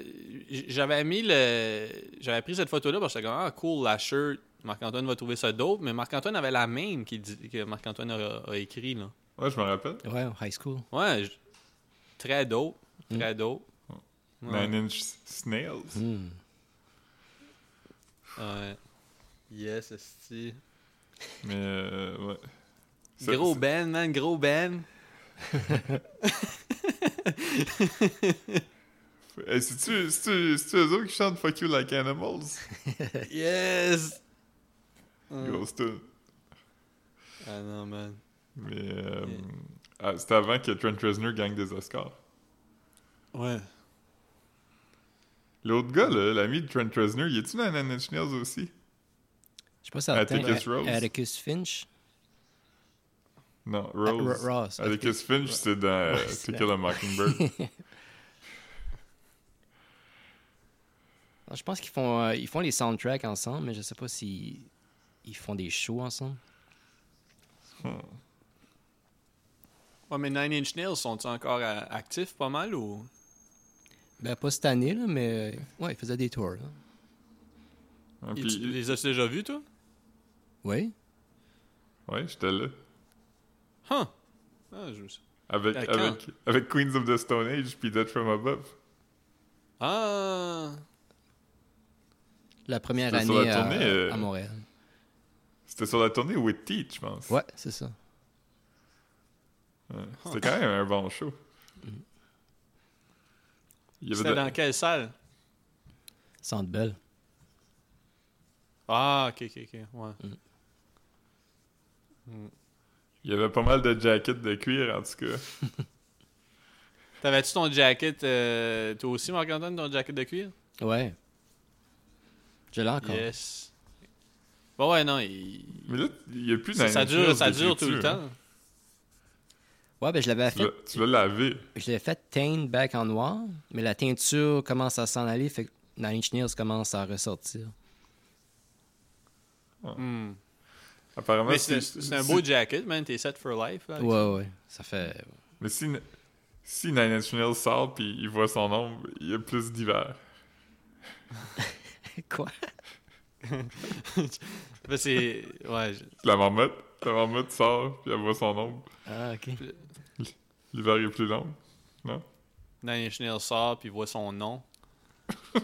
[SPEAKER 2] J'avais mis le. J'avais pris cette photo-là parce que j'étais comme, ah, cool, la shirt. Marc-Antoine va trouver ça dope. Mais Marc-Antoine avait la même dit, que Marc-Antoine a, a écrit, là.
[SPEAKER 1] Ouais, je me rappelle.
[SPEAKER 3] Ouais, au high school.
[SPEAKER 2] Ouais, j- très dope. Très dope. Ouais.
[SPEAKER 1] Nine Inch Snails.
[SPEAKER 3] Hmm.
[SPEAKER 2] ouais. Yes, esti.
[SPEAKER 1] Mais, euh, ouais. Ça-
[SPEAKER 2] Gros
[SPEAKER 1] ça-
[SPEAKER 2] Ben, man, gros Ben.
[SPEAKER 1] Hey, c'est-tu, eux autres qui chantent Fuck You Like Animals?
[SPEAKER 2] Yes!
[SPEAKER 1] Grosse tune.
[SPEAKER 2] Ah non, man.
[SPEAKER 1] Mais euh,
[SPEAKER 2] Yeah.
[SPEAKER 1] ah, c'était avant que Trent Reznor gagne des Oscars.
[SPEAKER 2] Ouais.
[SPEAKER 1] L'autre gars, là, l'ami de Trent Reznor, il est-tu dans Nine Inch Nails aussi?
[SPEAKER 3] Je sais pas certain.
[SPEAKER 1] Atticus Rose.
[SPEAKER 3] Atticus Finch.
[SPEAKER 1] Non,
[SPEAKER 3] Ah,
[SPEAKER 1] Rose.
[SPEAKER 3] Ro- Ross.
[SPEAKER 1] Atticus Finch, c'est dans euh,
[SPEAKER 3] Ouais,
[SPEAKER 1] To
[SPEAKER 3] c'est
[SPEAKER 1] Kill a Mockingbird.
[SPEAKER 3] Non, Je pense qu'ils font, euh, ils font les soundtracks ensemble, mais je sais pas si ils font des shows ensemble.
[SPEAKER 2] Ouais, mais Nine Inch Nails sont-ils encore euh, actifs pas mal ou?
[SPEAKER 3] Ben, pas cette année, là, mais ouais, ils faisaient des tours. Là.
[SPEAKER 2] Et
[SPEAKER 1] puis-
[SPEAKER 2] tu les as déjà vus, toi?
[SPEAKER 3] Oui.
[SPEAKER 1] ouais, j'étais là.
[SPEAKER 2] Huh! Ah, je...
[SPEAKER 1] Avec, avec, avec Queens of the Stone Age puis Dead from Above.
[SPEAKER 2] ah!
[SPEAKER 3] La première année
[SPEAKER 1] sur la
[SPEAKER 3] à,
[SPEAKER 1] tournée, euh,
[SPEAKER 3] à Montréal.
[SPEAKER 1] C'était sur la tournée With Teeth, je pense.
[SPEAKER 3] Ouais, c'est ça.
[SPEAKER 1] Ouais. C'était quand même un bon show.
[SPEAKER 2] C'était
[SPEAKER 1] de-
[SPEAKER 2] dans quelle salle?
[SPEAKER 3] Centre Bell.
[SPEAKER 2] Ah, ok, ok, ok. Ouais.
[SPEAKER 1] Il y avait pas mal de jackets de cuir, en tout cas.
[SPEAKER 2] T'avais-tu ton jacket, euh, toi aussi, Marc-Antoine, ton jacket de cuir?
[SPEAKER 3] Ouais. Je l'ai encore.
[SPEAKER 2] Yes. Bon, ouais, non, il...
[SPEAKER 1] Mais là, il y a plus
[SPEAKER 2] ça, ça dure, ça dure tout le temps.
[SPEAKER 1] hein.
[SPEAKER 3] Ouais, ben je l'avais fait.
[SPEAKER 1] Tu l'as lavé.
[SPEAKER 3] Je l'avais fait teint back en noir, mais la teinture commence à s'en aller, fait que Nine Inch Nails commence à ressortir.
[SPEAKER 2] Hmm.
[SPEAKER 1] Apparemment,
[SPEAKER 2] Mais c'est c'est un beau jacket, man. T'es set for life. Là, ça.
[SPEAKER 3] Ouais, ouais. Ça fait.
[SPEAKER 1] Mais si, si Nine Inch Nails sort puis il voit son ombre, il y a plus d'hiver.
[SPEAKER 3] Quoi?
[SPEAKER 2] Ben, c'est... Ouais, je-
[SPEAKER 1] La marmotte, la marmotte sort puis elle voit son ombre.
[SPEAKER 3] Ah, ok.
[SPEAKER 1] L'hiver est plus long. Non?
[SPEAKER 2] Nine Inch Nails sort, puis il voit son nom.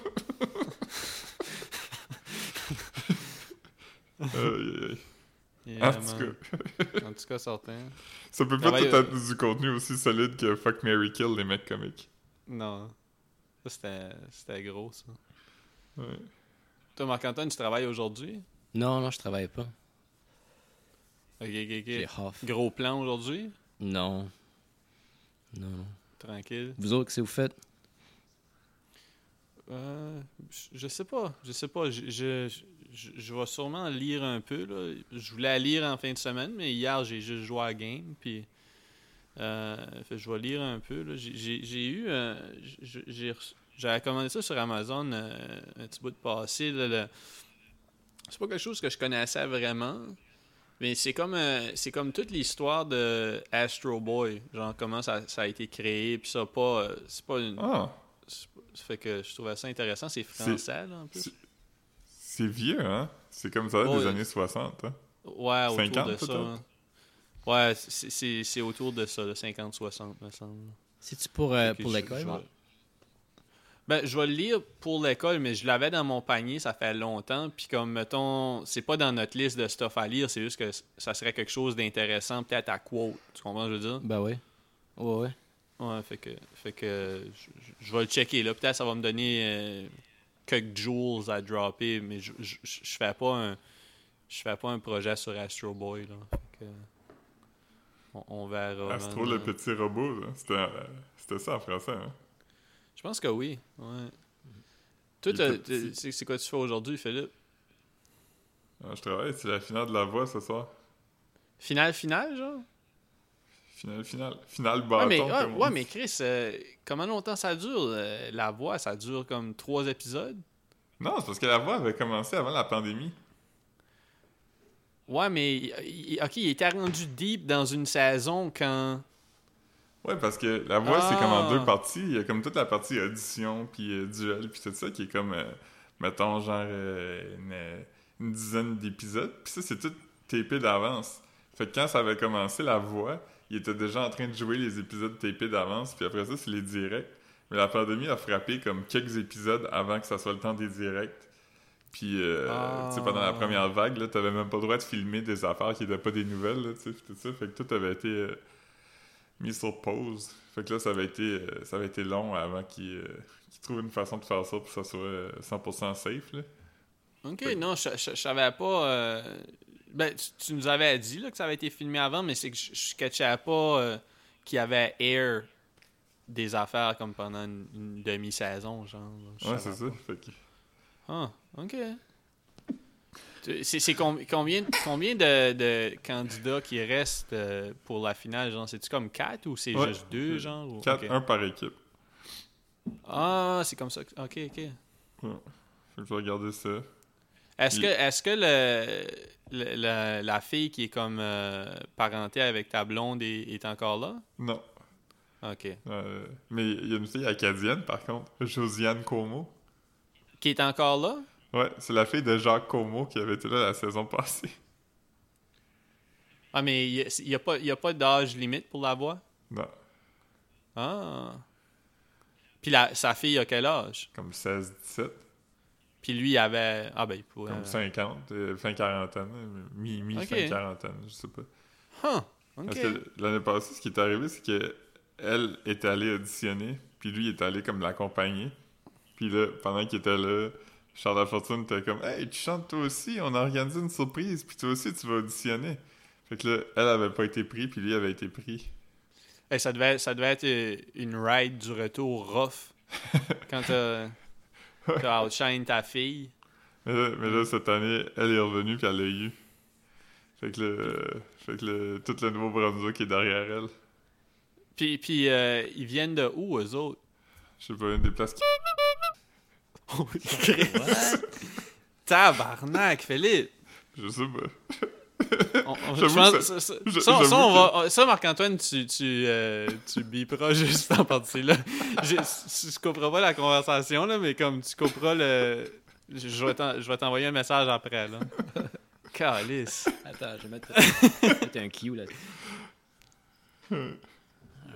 [SPEAKER 1] Aïe, aïe, aïe.
[SPEAKER 2] Yeah,
[SPEAKER 1] en tout cas,
[SPEAKER 2] En tout cas, certain.
[SPEAKER 1] ça peut pas tout
[SPEAKER 2] euh,
[SPEAKER 1] être du contenu aussi solide que Fuck Mary Kill les mecs comiques.
[SPEAKER 2] Non. Ça, c'était, c'était gros, ça.
[SPEAKER 1] Ouais.
[SPEAKER 2] Toi, Marc-Antoine, tu travailles aujourd'hui?
[SPEAKER 3] Non, non, je travaille pas.
[SPEAKER 2] Ok, ok, ok.
[SPEAKER 3] off.
[SPEAKER 2] Gros plan aujourd'hui?
[SPEAKER 3] Non. Non, non.
[SPEAKER 2] Tranquille.
[SPEAKER 3] Vous autres, qu'est-ce que vous faites?
[SPEAKER 2] Euh, je- je sais pas. Je sais pas. Je, je, je, je vais sûrement lire un peu. Là. Je voulais lire en fin de semaine, mais hier, j'ai juste joué à la game. Puis, euh, fait je vais lire un peu. J'ai- eu. euh, j'ai- j'ai reçu- J'avais commandé ça sur Amazon euh, un petit bout de passé. le- C'est pas quelque chose que je connaissais vraiment. Mais c'est comme euh, c'est comme toute l'histoire de Astro Boy, genre comment ça, ça a été créé, puis ça pas c'est pas une
[SPEAKER 1] Ah,
[SPEAKER 2] ça fait que je trouvais ça intéressant. C'est français, là, en plus.
[SPEAKER 1] C'est- vieux, hein? C'est comme ça
[SPEAKER 2] Oh,
[SPEAKER 1] des années 60, hein?
[SPEAKER 2] Ouais, autour
[SPEAKER 1] 50
[SPEAKER 2] de ça. hein. Ouais, c'est- c'est c'est autour de ça, de 50-60, me semble.
[SPEAKER 3] C'est-tu pour, euh, pour l'école?
[SPEAKER 2] je
[SPEAKER 3] Marc?
[SPEAKER 2] vais- Ben, je vais le lire pour l'école, mais je l'avais dans mon panier, ça fait longtemps. Puis comme, mettons, c'est pas dans notre liste de stuff à lire, c'est juste que ça serait quelque chose d'intéressant, peut-être à quote. Tu comprends ce que je veux dire?
[SPEAKER 3] Ben oui. Ouais, ouais.
[SPEAKER 2] Ouais, fait que, fait que je vais le checker. Là, peut-être ça va me donner euh, quelques joules à dropper, mais je, je, je je fais pas un je fais pas un projet sur Astro Boy. Là. Fait que, on, on verra.
[SPEAKER 1] Astro, le petit robot. C'était c'était ça en français, hein?
[SPEAKER 2] Je pense que oui. Ouais. Toi, c'est quoi tu fais aujourd'hui, Philippe?
[SPEAKER 1] Ah, je travaille, c'est la finale de la voix ce soir.
[SPEAKER 2] Finale, finale, genre?
[SPEAKER 1] Finale. Finale
[SPEAKER 2] Ouais,
[SPEAKER 1] bâton.
[SPEAKER 2] mais, ouais,
[SPEAKER 1] comme
[SPEAKER 2] ouais, mais Chris, euh, comment longtemps ça dure? euh, la voix, ça dure comme trois épisodes?
[SPEAKER 1] Non, c'est parce que la voix avait commencé avant la pandémie.
[SPEAKER 2] Ouais, mais il- ok, il était rendu deep dans une saison quand?
[SPEAKER 1] Ouais, parce que la voix, c'est comme en
[SPEAKER 2] Ah.
[SPEAKER 1] deux parties. Il y a comme toute la partie audition, puis euh, duel, puis tout ça, qui est comme, euh, mettons, genre euh, une, une dizaine d'épisodes. Puis ça, c'est tout tapé d'avance. Fait que quand ça avait commencé, la voix, il était déjà en train de jouer les épisodes tapés d'avance, puis après ça, c'est les directs. Mais la pandémie a frappé comme quelques épisodes avant que ça soit le temps des directs. Puis, euh,
[SPEAKER 2] Ah.
[SPEAKER 1] tu sais, pendant la première vague, là, t'avais même pas le droit de filmer des affaires qui étaient pas des nouvelles, là, tu sais, tout ça. Fait que tout avait été euh, mis sur pause. Fait que là, ça avait été, euh, ça avait été long avant qu'ils euh, qu'ils trouvent une façon de faire ça pour que ça soit euh, 100% safe, là.
[SPEAKER 2] Ok,
[SPEAKER 1] Fait-
[SPEAKER 2] non, je, je, je savais pas. Ben, tu, tu nous avais dit là, que ça avait été filmé avant, mais c'est que je, je catchais pas euh, qu'il y avait air des affaires comme pendant une, une demi-saison, genre.
[SPEAKER 1] Ouais, c'est ça. Fait que-
[SPEAKER 2] Ah, ok. C'est c'est com- combien, combien de, de candidats qui restent euh, pour la finale? Genre, c'est-tu comme 4 ou c'est
[SPEAKER 1] Ouais.
[SPEAKER 2] juste 2, genre? ou-
[SPEAKER 1] un par équipe.
[SPEAKER 2] Ah, c'est comme ça. Ok, ok.
[SPEAKER 1] Ouais. Fait que je vais regarder ça.
[SPEAKER 2] Est-ce que, est-ce que le, le- la, la fille qui est comme euh, parentée avec ta blonde est, est encore là?
[SPEAKER 1] Non.
[SPEAKER 2] Ok.
[SPEAKER 1] Euh, mais il y a une fille acadienne, par contre. Josiane Como.
[SPEAKER 2] Qui est encore là?
[SPEAKER 1] Ouais, c'est la fille de Jacques Como qui avait été là la saison passée.
[SPEAKER 2] Ah, mais il n'y a, pas, y a pas d'âge limite pour la voix?
[SPEAKER 1] Non.
[SPEAKER 2] Ah. Puis la, sa fille a quel âge?
[SPEAKER 1] Comme 16, 17.
[SPEAKER 2] Puis lui, il avait. Ah, ben, il pourrait.
[SPEAKER 1] Comme 50, euh, fin quarantaine. euh, Mi, mi
[SPEAKER 2] Ok.
[SPEAKER 1] fin quarantaine, je sais pas.
[SPEAKER 2] Huh, ok.
[SPEAKER 1] Parce que l'année passée, ce qui est arrivé, c'est que elle était allée auditionner, puis lui il était allé comme l'accompagner. Puis là, pendant qu'il était là, Charles Lafortune était comme Hey, tu chantes toi aussi, on a organisé une surprise, puis toi aussi tu vas auditionner. Fait que là, elle avait pas été pris, puis lui avait été pris.
[SPEAKER 2] Hey, ça, devait, ça devait être euh, une ride du retour rough. quand t'as t'as outshine ta fille.
[SPEAKER 1] Mais là, mais là, cette année, elle est revenue, puis elle l'a eu. Fait que euh, fait que là, tout le Nouveau-Brunswick est derrière elle.
[SPEAKER 2] Puis, puis euh, ils viennent de où, eux autres?
[SPEAKER 1] Je sais pas, une des places qui.
[SPEAKER 2] Tabarnak, Philippe!
[SPEAKER 1] Je sais pas.
[SPEAKER 2] On- on-
[SPEAKER 1] J'avoue
[SPEAKER 2] je pense-
[SPEAKER 1] que
[SPEAKER 2] ça, ça-
[SPEAKER 1] je-
[SPEAKER 2] ça, on- ça,
[SPEAKER 1] j'avoue
[SPEAKER 2] on va- ça, Marc-Antoine, tu, tu, euh, tu biperas juste en partie-là. Je, je couperai pas la conversation, là, mais comme tu couperas le. Je, vais t'en- je vais t'envoyer un message après, là. Calice.
[SPEAKER 3] Attends, je vais mettre, je vais mettre un Q là.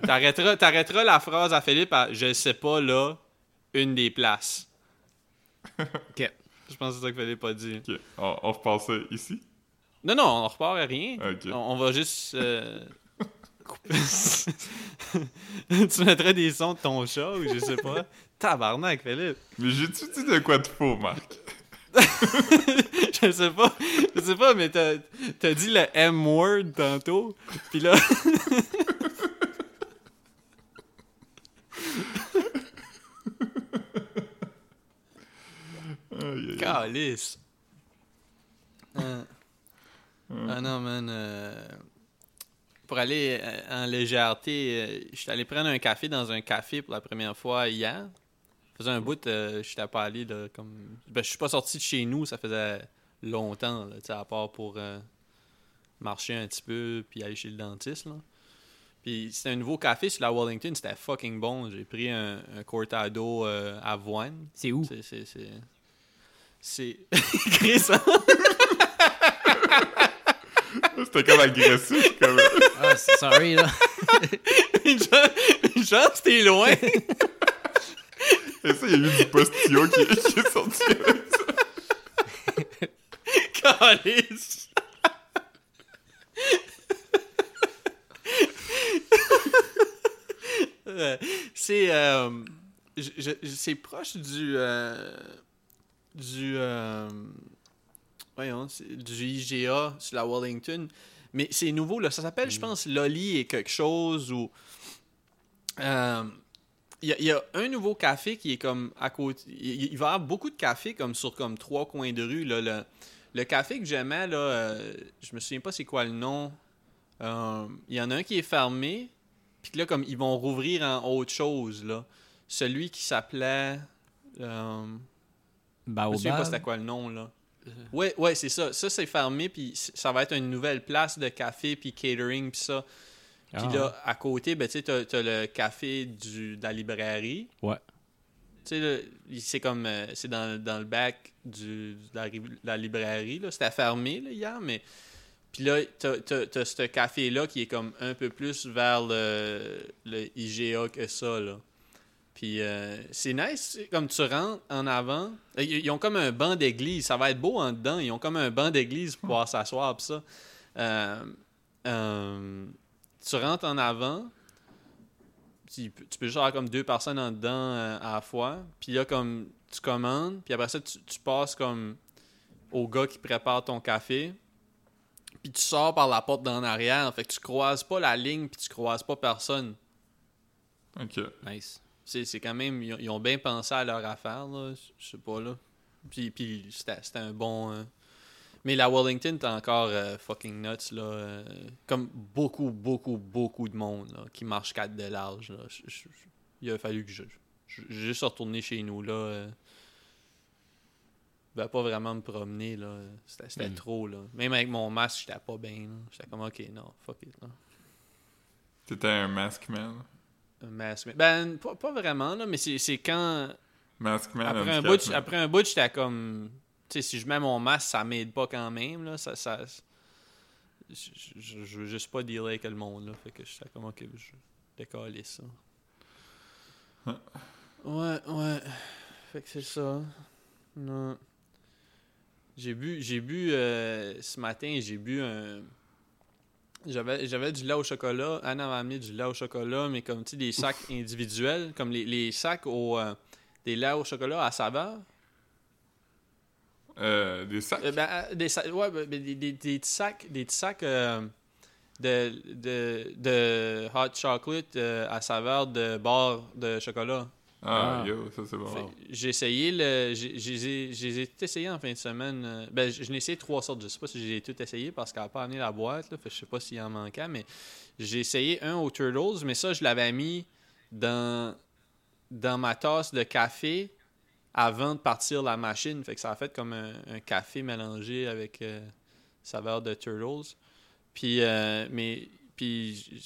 [SPEAKER 2] T'arrêteras, t'arrêteras la phrase à Philippe à Je sais pas, là, une des places.
[SPEAKER 3] Ok.
[SPEAKER 2] Je pense que c'est ça que Philippe a dit.
[SPEAKER 1] Ok, on, on repasse ça ici.
[SPEAKER 2] Non, non, on repart à rien. On, on va juste. euh, tu mettrais des sons de ton chat ou je sais pas. Tabarnak, Philippe.
[SPEAKER 1] Mais j'ai-tu dit de quoi de faux, Marc?
[SPEAKER 2] Je sais pas. Je sais pas, mais t'as t'as dit le M-word tantôt. Puis là.
[SPEAKER 1] Aïe, aïe,
[SPEAKER 2] Calice. Ah. Non, man. euh, Pour aller euh, en légèreté, euh, je suis allé prendre un café dans un café pour la première fois hier. Ça faisait un bout, je n'étais pas allé là, comme. Ben, je suis pas sorti de chez nous, ça faisait longtemps, là, à part pour euh, marcher un petit peu puis aller chez le dentiste. Là. Puis c'était un nouveau café sur la Wellington, c'était fucking bon. J'ai pris un, un cortado euh, avoine.
[SPEAKER 3] C'est où?
[SPEAKER 2] C'est. C'est. C'est.
[SPEAKER 1] C'était comme agressif, comme...
[SPEAKER 3] Ah, c'est- sorry là.
[SPEAKER 2] Chance, t'es loin.
[SPEAKER 1] Et ça, il y a eu du postillon qui, qui est sorti avec ça.
[SPEAKER 2] Calice. Euh, c'est euh, c'est proche du euh, du euh, voyons c'est du IGA sur la Wellington mais c'est nouveau là ça s'appelle je pense Loli et quelque chose ou euh, il y, a- il y a un nouveau café qui est comme à côté. Il, va y avoir beaucoup de cafés comme sur comme trois coins de rue. Là, le, le café que j'aimais, là, euh, je me souviens pas c'est quoi le nom. Euh, Il y en a un qui est fermé. Puis là, comme ils vont rouvrir en autre chose. Là. Celui qui s'appelait. Euh, je me souviens pas c'était
[SPEAKER 3] Baobab.
[SPEAKER 2] quoi le nom là. Ouais, ouais, c'est ça. Ça, c'est fermé, puis ça va être une nouvelle place de café, puis catering, puis ça. Puis
[SPEAKER 3] Ah,
[SPEAKER 2] là, à côté, ben, tu sais, t'as le café du, de la librairie.
[SPEAKER 3] Ouais.
[SPEAKER 2] Tu sais, c'est comme, euh, c'est dans, dans le bac du, de la, ri- la librairie, là. C'était fermé, là, hier, mais... Puis là, t'as, t'as ce café-là qui est comme un peu plus vers le, le IGA que ça, là. Puis euh, c'est nice, comme tu rentres en avant. Ils, ils ont comme un banc d'église, ça va être beau en dedans. Ils ont comme un banc d'église pour pouvoir s'asseoir, ça. Euh, euh, tu rentres en avant, tu, peux- tu peux juste avoir comme deux personnes en dedans euh, à la fois. Puis là, comme tu commandes, puis après ça, tu, tu passes comme au gars qui prépare ton café. puis tu sors par la porte d'en arrière. Fait que tu croises pas la ligne, puis tu croises pas personne.
[SPEAKER 1] Ok.
[SPEAKER 3] Nice.
[SPEAKER 2] C'est c'est quand même. Ils ont, ils ont bien pensé à leur affaire, là. Je sais pas, là. Puis, puis c'était c'était un bon. euh, Mais la Wellington, t'es encore euh, fucking nuts, là. euh, Comme beaucoup, beaucoup, beaucoup de monde, là, qui marche 4 de large, là. Je- je- je- Il a fallu que je. je- J'ai juste retourné chez nous, là. euh, Ben, pas vraiment me promener, là. C'était c'était
[SPEAKER 3] Mm.
[SPEAKER 2] trop, là. Même avec mon masque, j'étais pas bien, là. J'étais comme, ok, non, fuck it, là.
[SPEAKER 1] T'étais un mask man.
[SPEAKER 2] Masque. Ben, pas, pas vraiment, là, mais c'est quand.
[SPEAKER 1] Mask man.
[SPEAKER 2] Après un, bout, après un bout, j'étais comme. Tu sais, si je mets mon masque, ça m'aide pas quand même. Là, ça, ça, je, je, je veux juste pas dealer avec le monde. Là, fait que j'étais comme, ok, je décaler ça. Ouais, ouais. Fait que c'est ça. Non. J'ai bu, j'ai bu euh, ce matin, j'ai bu un. J'avais, j'avais du lait au chocolat. Anna m'a amené du lait au chocolat, mais comme tu sais, des sacs individuels, comme les, les sacs au. euh, des laits au chocolat à saveur.
[SPEAKER 1] Euh, des sacs?
[SPEAKER 2] Euh, ben, euh, des sacs, ouais, ben, des, des, des petits sacs, des petits sacs euh, de, de, de hot chocolate à saveur de barre de chocolat.
[SPEAKER 1] Ah,
[SPEAKER 3] Ah.
[SPEAKER 1] yo, ça c'est bon.
[SPEAKER 2] J'ai essayé le. j'ai- tout essayé en fin de semaine. euh, Ben, je n'ai essayé trois sortes. Je sais pas si j'ai tout essayé parce qu'elle n'a pas amené la boîte. Là, fait je sais pas s'il en manquait, mais j'ai essayé un au Turtles, mais ça, je l'avais mis dans, dans ma tasse de café avant de partir la machine. Fait que ça a fait comme un, un café mélangé avec euh, saveur de Turtles. Puis, euh, mais, puis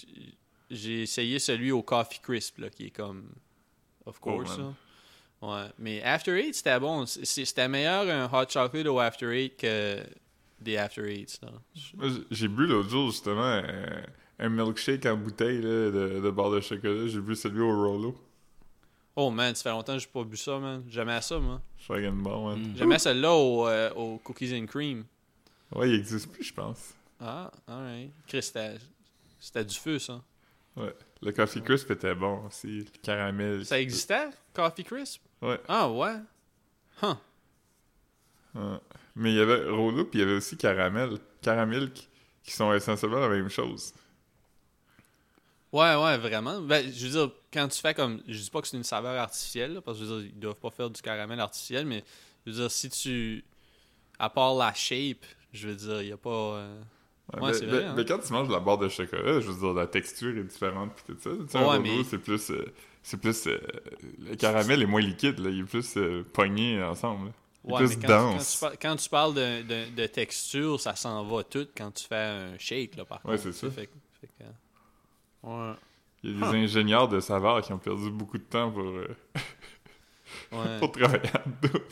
[SPEAKER 2] j'ai essayé celui au Coffee Crisp, là, qui est comme. Of course, là. Ouais. Mais After Eight, c'était bon. C'était meilleur un hot chocolate au After Eight que des After Eights,
[SPEAKER 1] j'ai bu l'autre jour justement un, un milkshake en bouteille là, de, de barre de chocolat. J'ai bu celui au Rollo.
[SPEAKER 2] Oh man, ça fait longtemps que j'ai pas bu ça, man. J'aimais ça, moi.
[SPEAKER 1] Fucking bon, man.
[SPEAKER 3] Mm.
[SPEAKER 2] J'aimais celle-là au, euh, au Cookies and Cream.
[SPEAKER 1] Ouais, il existe plus, je pense.
[SPEAKER 2] Ah, alright. Chris, c'était du feu, ça.
[SPEAKER 1] Ouais. Le Coffee Crisp était bon aussi. Le caramel.
[SPEAKER 2] Ça existait, Coffee Crisp?
[SPEAKER 1] Ouais.
[SPEAKER 2] Ah, ouais. Huh.
[SPEAKER 1] Mais il y avait Rollo, puis il y avait aussi caramel. Caramel qui, qui sont essentiellement la même chose.
[SPEAKER 2] Ouais, ouais, vraiment. Ben, je veux dire, quand tu fais comme. Je dis pas que c'est une saveur artificielle, là, parce que je veux dire, ils doivent pas faire du caramel artificiel, mais je veux dire, si tu. À part la shape, je veux dire, il y a pas. euh,
[SPEAKER 1] Ouais,
[SPEAKER 2] Ouais,
[SPEAKER 1] mais,
[SPEAKER 2] c'est vrai,
[SPEAKER 1] mais-
[SPEAKER 2] hein.
[SPEAKER 1] mais quand tu manges de la barre de chocolat, je veux dire, la texture est différente puis tout ça. Tu sais,
[SPEAKER 2] Ouais, mais-
[SPEAKER 1] c'est plus... euh, c'est plus... euh, le caramel est moins liquide, là. Il est plus euh, pogné ensemble. est
[SPEAKER 2] Ouais,
[SPEAKER 1] plus
[SPEAKER 2] quand,
[SPEAKER 1] dense.
[SPEAKER 2] Quand tu, quand tu parles de, de- de texture, ça s'en va tout quand tu fais un shake, là, par
[SPEAKER 1] Ouais,
[SPEAKER 2] contre.
[SPEAKER 1] c'est ça.
[SPEAKER 2] Fait, que- fait que, ouais.
[SPEAKER 1] Il y a des ingénieurs de saveurs qui ont perdu beaucoup de temps pour, pour travailler en double.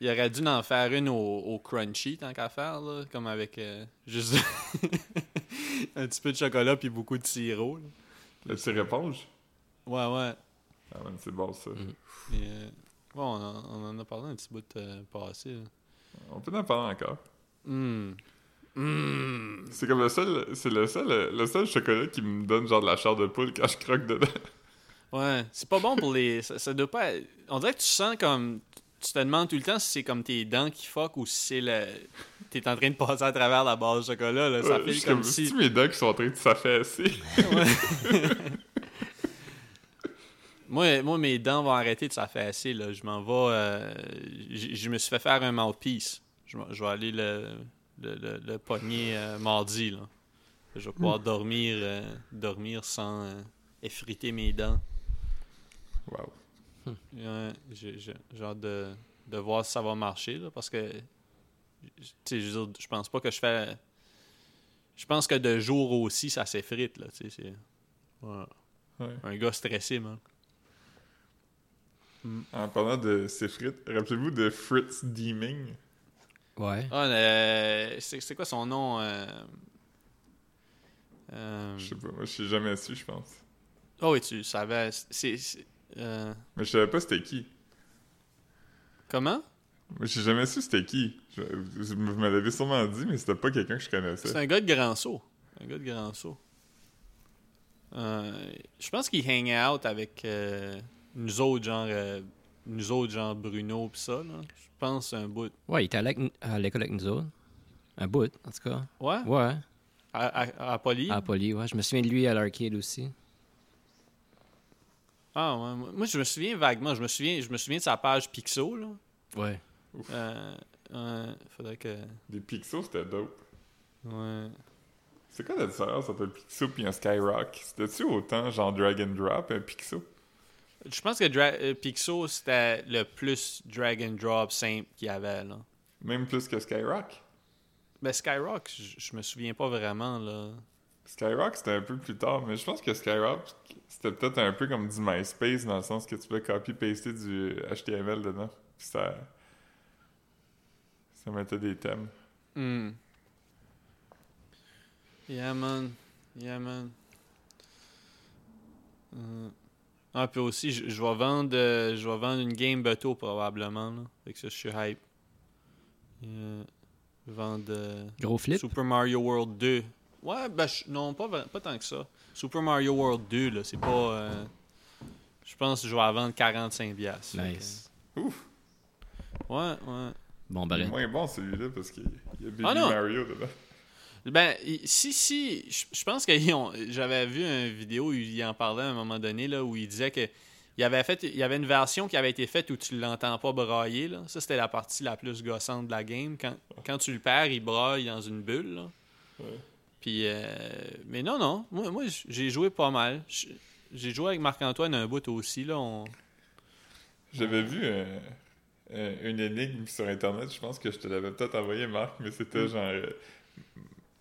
[SPEAKER 2] Il aurait dû en faire une au, au crunchy, tant qu'à faire, là, comme avec euh, juste un petit peu de chocolat puis beaucoup de sirop. là.
[SPEAKER 1] Le petit éponge?
[SPEAKER 2] Ouais, ouais.
[SPEAKER 1] Ah man, c'est bon ça.
[SPEAKER 3] Mm.
[SPEAKER 2] Euh, bon, on, en- on en a parlé un petit bout de passé. là.
[SPEAKER 1] On peut en parler encore.
[SPEAKER 2] Hmm. Hmm.
[SPEAKER 1] C'est comme le seul, c'est le seul, le seul chocolat qui me donne genre de la chair de poule quand je croque dedans.
[SPEAKER 2] Ouais, c'est pas bon pour les. Ça, ça doit pas. On dirait que tu sens comme. Tu te demandes tout le temps si c'est comme tes dents qui fuck ou si c'est le. T'es en train de passer à travers la base de chocolat, là. Ça
[SPEAKER 1] Ouais, je
[SPEAKER 2] fait
[SPEAKER 1] suis
[SPEAKER 2] comme si.
[SPEAKER 1] mes dents qui sont en train de s'affaisser.
[SPEAKER 2] Moi, moi, mes dents vont arrêter de s'affaisser, là. Je m'en vais. euh, Je me suis fait faire un mouthpiece. Je, vais- aller le, le, le, le pogner euh, mardi, là. Je vais pouvoir dormir, euh, dormir sans euh, effriter mes dents.
[SPEAKER 1] Wow.
[SPEAKER 2] Ouais, j'ai j'ai- j'ai hâte de, de voir si ça va marcher, là, parce que, tu sais, je je pense pas que je fais... Je pense que de jour aussi, ça s'effrite, là, tu sais, c'est... ouais.
[SPEAKER 1] Ouais.
[SPEAKER 2] Un gars stressé, man.
[SPEAKER 1] En parlant de ces frites, rappelez-vous de Fritz Deeming?
[SPEAKER 3] Ouais.
[SPEAKER 2] Ah, euh, c'est c'est quoi son nom? euh? Euh,
[SPEAKER 1] Je sais pas, moi je sais jamais su, je pense.
[SPEAKER 2] Oh oui, tu savais. C'est... c'est- euh,
[SPEAKER 1] Mais je savais pas c'était qui.
[SPEAKER 2] Comment?
[SPEAKER 1] Moi j'ai jamais su c'était qui. Je- vous l'avez sûrement dit, mais c'était pas quelqu'un que je
[SPEAKER 2] C'est
[SPEAKER 1] connaissais.
[SPEAKER 2] un gars de Grand Saut. Un gars de Grand Saut. Euh, je pense qu'il hang out avec euh, nous autres, genre... euh, nous autres, genre Bruno pis ça, là. Je pense un bout.
[SPEAKER 3] Ouais, il était à à l'école avec nous autres. Un bout, en tout cas.
[SPEAKER 2] Ouais?
[SPEAKER 3] Ouais,
[SPEAKER 2] À, à, à Poly?
[SPEAKER 3] à Poly, ouais. Je me souviens de lui à l'arcade aussi.
[SPEAKER 2] Ah, ouais. Moi, moi, je me souviens vaguement. Je me souviens, je me souviens de sa page Pixo, là.
[SPEAKER 3] Ouais.
[SPEAKER 2] Euh, ouais, faudrait que...
[SPEAKER 1] Des Pixos, c'était dope.
[SPEAKER 2] Ouais.
[SPEAKER 1] C'est quoi la différence entre un Pixo et un Skyrock? C'était-tu autant genre drag and drop, un Pixo?
[SPEAKER 2] Je pense que Dra- euh, Pixo, c'était le plus drag and drop simple qu'il y avait, là.
[SPEAKER 1] Même plus que Skyrock?
[SPEAKER 2] Ben, Skyrock, je je me souviens pas vraiment, là.
[SPEAKER 1] Skyrock, c'était un peu plus tard, mais je pense que Skyrock, c'était peut-être un peu comme du MySpace, dans le sens que tu peux copy-paster du HTML dedans. Puis ça... Ça mettait des thèmes.
[SPEAKER 2] Hmm. Yeah, man. Yeah, man. Euh, Ah, puis aussi, je, je vais vendre, euh, je vais vendre une game bateau probablement, là. Fait que ça, je suis hype. Euh, vendre euh,
[SPEAKER 3] Gros flip.
[SPEAKER 2] Super Mario World 2. Ouais, ben, je- non, pas, vra- pas tant que ça. Super Mario World 2, là, c'est pas... euh, je pense que je vais la vendre 45$. piastres. Fait que-
[SPEAKER 3] Nice.
[SPEAKER 1] Ouf!
[SPEAKER 2] Ouais, ouais.
[SPEAKER 3] Bon,
[SPEAKER 1] Il est
[SPEAKER 3] ben,
[SPEAKER 1] moins bon celui-là parce qu'il y a Baby
[SPEAKER 2] Ah non!
[SPEAKER 1] Mario dedans.
[SPEAKER 2] Ben, si, si, je je pense que ils ont- j'avais vu une vidéo où il en parlait à un moment donné, là, où il disait que il avait fait, il y avait une version qui avait été faite où tu l'entends pas brailler, là. Ça, c'était la partie la plus gossante de la game. Quand, quand tu le perds, il braille dans une bulle, là.
[SPEAKER 1] Ouais.
[SPEAKER 2] Puis, euh, mais non, non, moi, moi j'ai joué pas mal. J'ai joué avec Marc-Antoine un bout aussi, là. On...
[SPEAKER 1] J'avais vu euh, euh, une énigme sur Internet, je pense que je te l'avais peut-être envoyé, Marc, mais c'était
[SPEAKER 2] Mm.
[SPEAKER 1] genre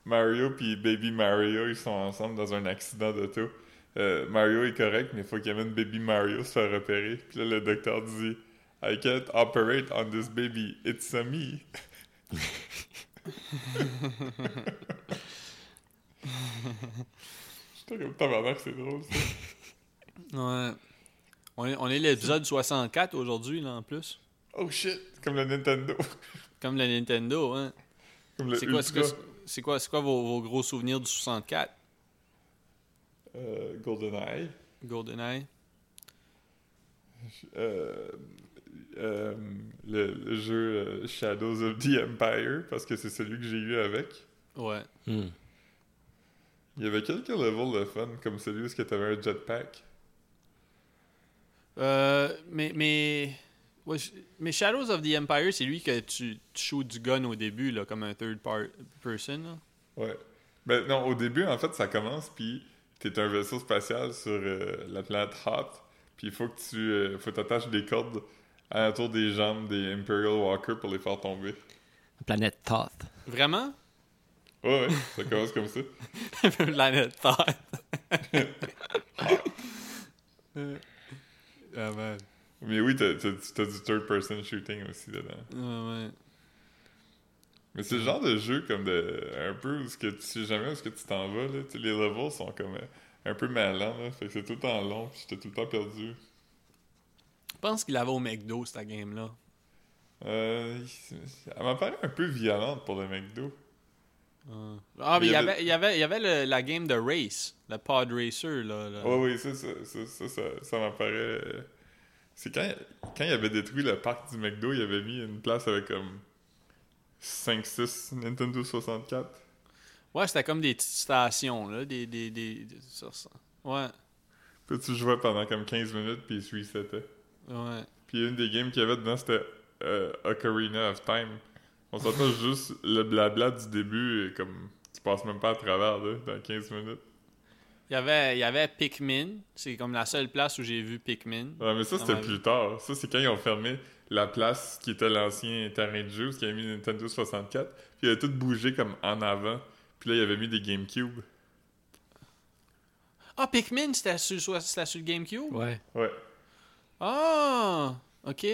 [SPEAKER 1] Mario puis Baby Mario, ils sont ensemble dans un accident d'auto. Mario est correct, mais il faut qu'il amène Baby Mario se faire repérer. Puis là, le docteur dit I can't operate on this baby, it's a me. J'étais comme tabarnak, c'est drôle ça.
[SPEAKER 2] Ouais. On est, on est l'épisode 64 aujourd'hui, là, en plus.
[SPEAKER 1] Oh shit, comme le Nintendo.
[SPEAKER 2] Comme le Nintendo, hein.
[SPEAKER 1] Comme le
[SPEAKER 2] C'est quoi, c'est quoi, vos, vos gros souvenirs du 64?
[SPEAKER 1] Euh, GoldenEye.
[SPEAKER 2] GoldenEye?
[SPEAKER 1] Euh, euh, le, le jeu euh, Shadows of the Empire, parce que c'est celui que j'ai eu avec.
[SPEAKER 2] Ouais.
[SPEAKER 3] hmm.
[SPEAKER 1] Il y avait quelques levels de fun, comme celui où tu avais un jetpack.
[SPEAKER 2] Euh, mais, mais, ouais, mais Shadows of the Empire, c'est lui que tu, tu shoots du gun au début, là, comme un third par- person. là.
[SPEAKER 1] Ouais. Ben non, au début, en fait, ça commence, puis t'es un vaisseau spatial sur euh, la planète Hot, puis il faut que tu euh, faut t'attacher des cordes à autour des jambes des Imperial Walker pour les faire tomber.
[SPEAKER 3] Planète Thoth.
[SPEAKER 2] Vraiment?
[SPEAKER 1] Ouais, ouais, ça commence comme ça.
[SPEAKER 2] Planète Terre. ah, man.
[SPEAKER 1] Mais oui, t'as t'as- t'as du third-person shooting aussi dedans.
[SPEAKER 2] Ouais, ouais.
[SPEAKER 1] Mais c'est le genre de jeu comme de. Un peu où ce que tu sais jamais où est-ce que tu t'en vas, là. Les levels sont comme euh, un peu malins, là. Fait que c'est tout le temps long, pis j'étais tout le temps perdu.
[SPEAKER 2] Je pense qu'il avait au McDo, cette game-là.
[SPEAKER 1] Euh. Elle m'a paru un peu violente pour le McDo.
[SPEAKER 2] Ah, mais il y
[SPEAKER 1] y
[SPEAKER 2] avait, il y avait, il y avait le- la game de race, le pod racer, là. là.
[SPEAKER 1] Ouais, oui, ça, ça, ça, ça, ça, ça m'apparaît. euh, C'est quand, quand il avait détruit le parc du McDo, il avait mis une place avec comme 5-6 Nintendo 64.
[SPEAKER 2] Ouais, c'était comme des petites stations, là. Des. des, des, des- ça, ça. Ouais,
[SPEAKER 1] Puis tu jouais pendant comme 15 minutes, puis il se resetait.
[SPEAKER 2] ouais.
[SPEAKER 1] Puis une des games qu'il y avait dedans, c'était euh, Ocarina of Time. On s'entend juste le blabla du début, et comme tu passes même pas à travers, là, dans 15 minutes.
[SPEAKER 2] Il y avait, il y avait Pikmin. C'est comme la seule place où j'ai vu Pikmin.
[SPEAKER 1] Ouais, mais ça, c'était plus tard. Ça, c'est quand ils ont fermé la place qui était l'ancien terrain de jeu, où ils avaient mis Nintendo 64. Puis il avait tout bougé comme en avant. Puis là, il avait mis des GameCube.
[SPEAKER 2] Ah, Pikmin, c'était sur, sur le GameCube?
[SPEAKER 3] Ouais.
[SPEAKER 1] Ouais.
[SPEAKER 2] Ah! Ok.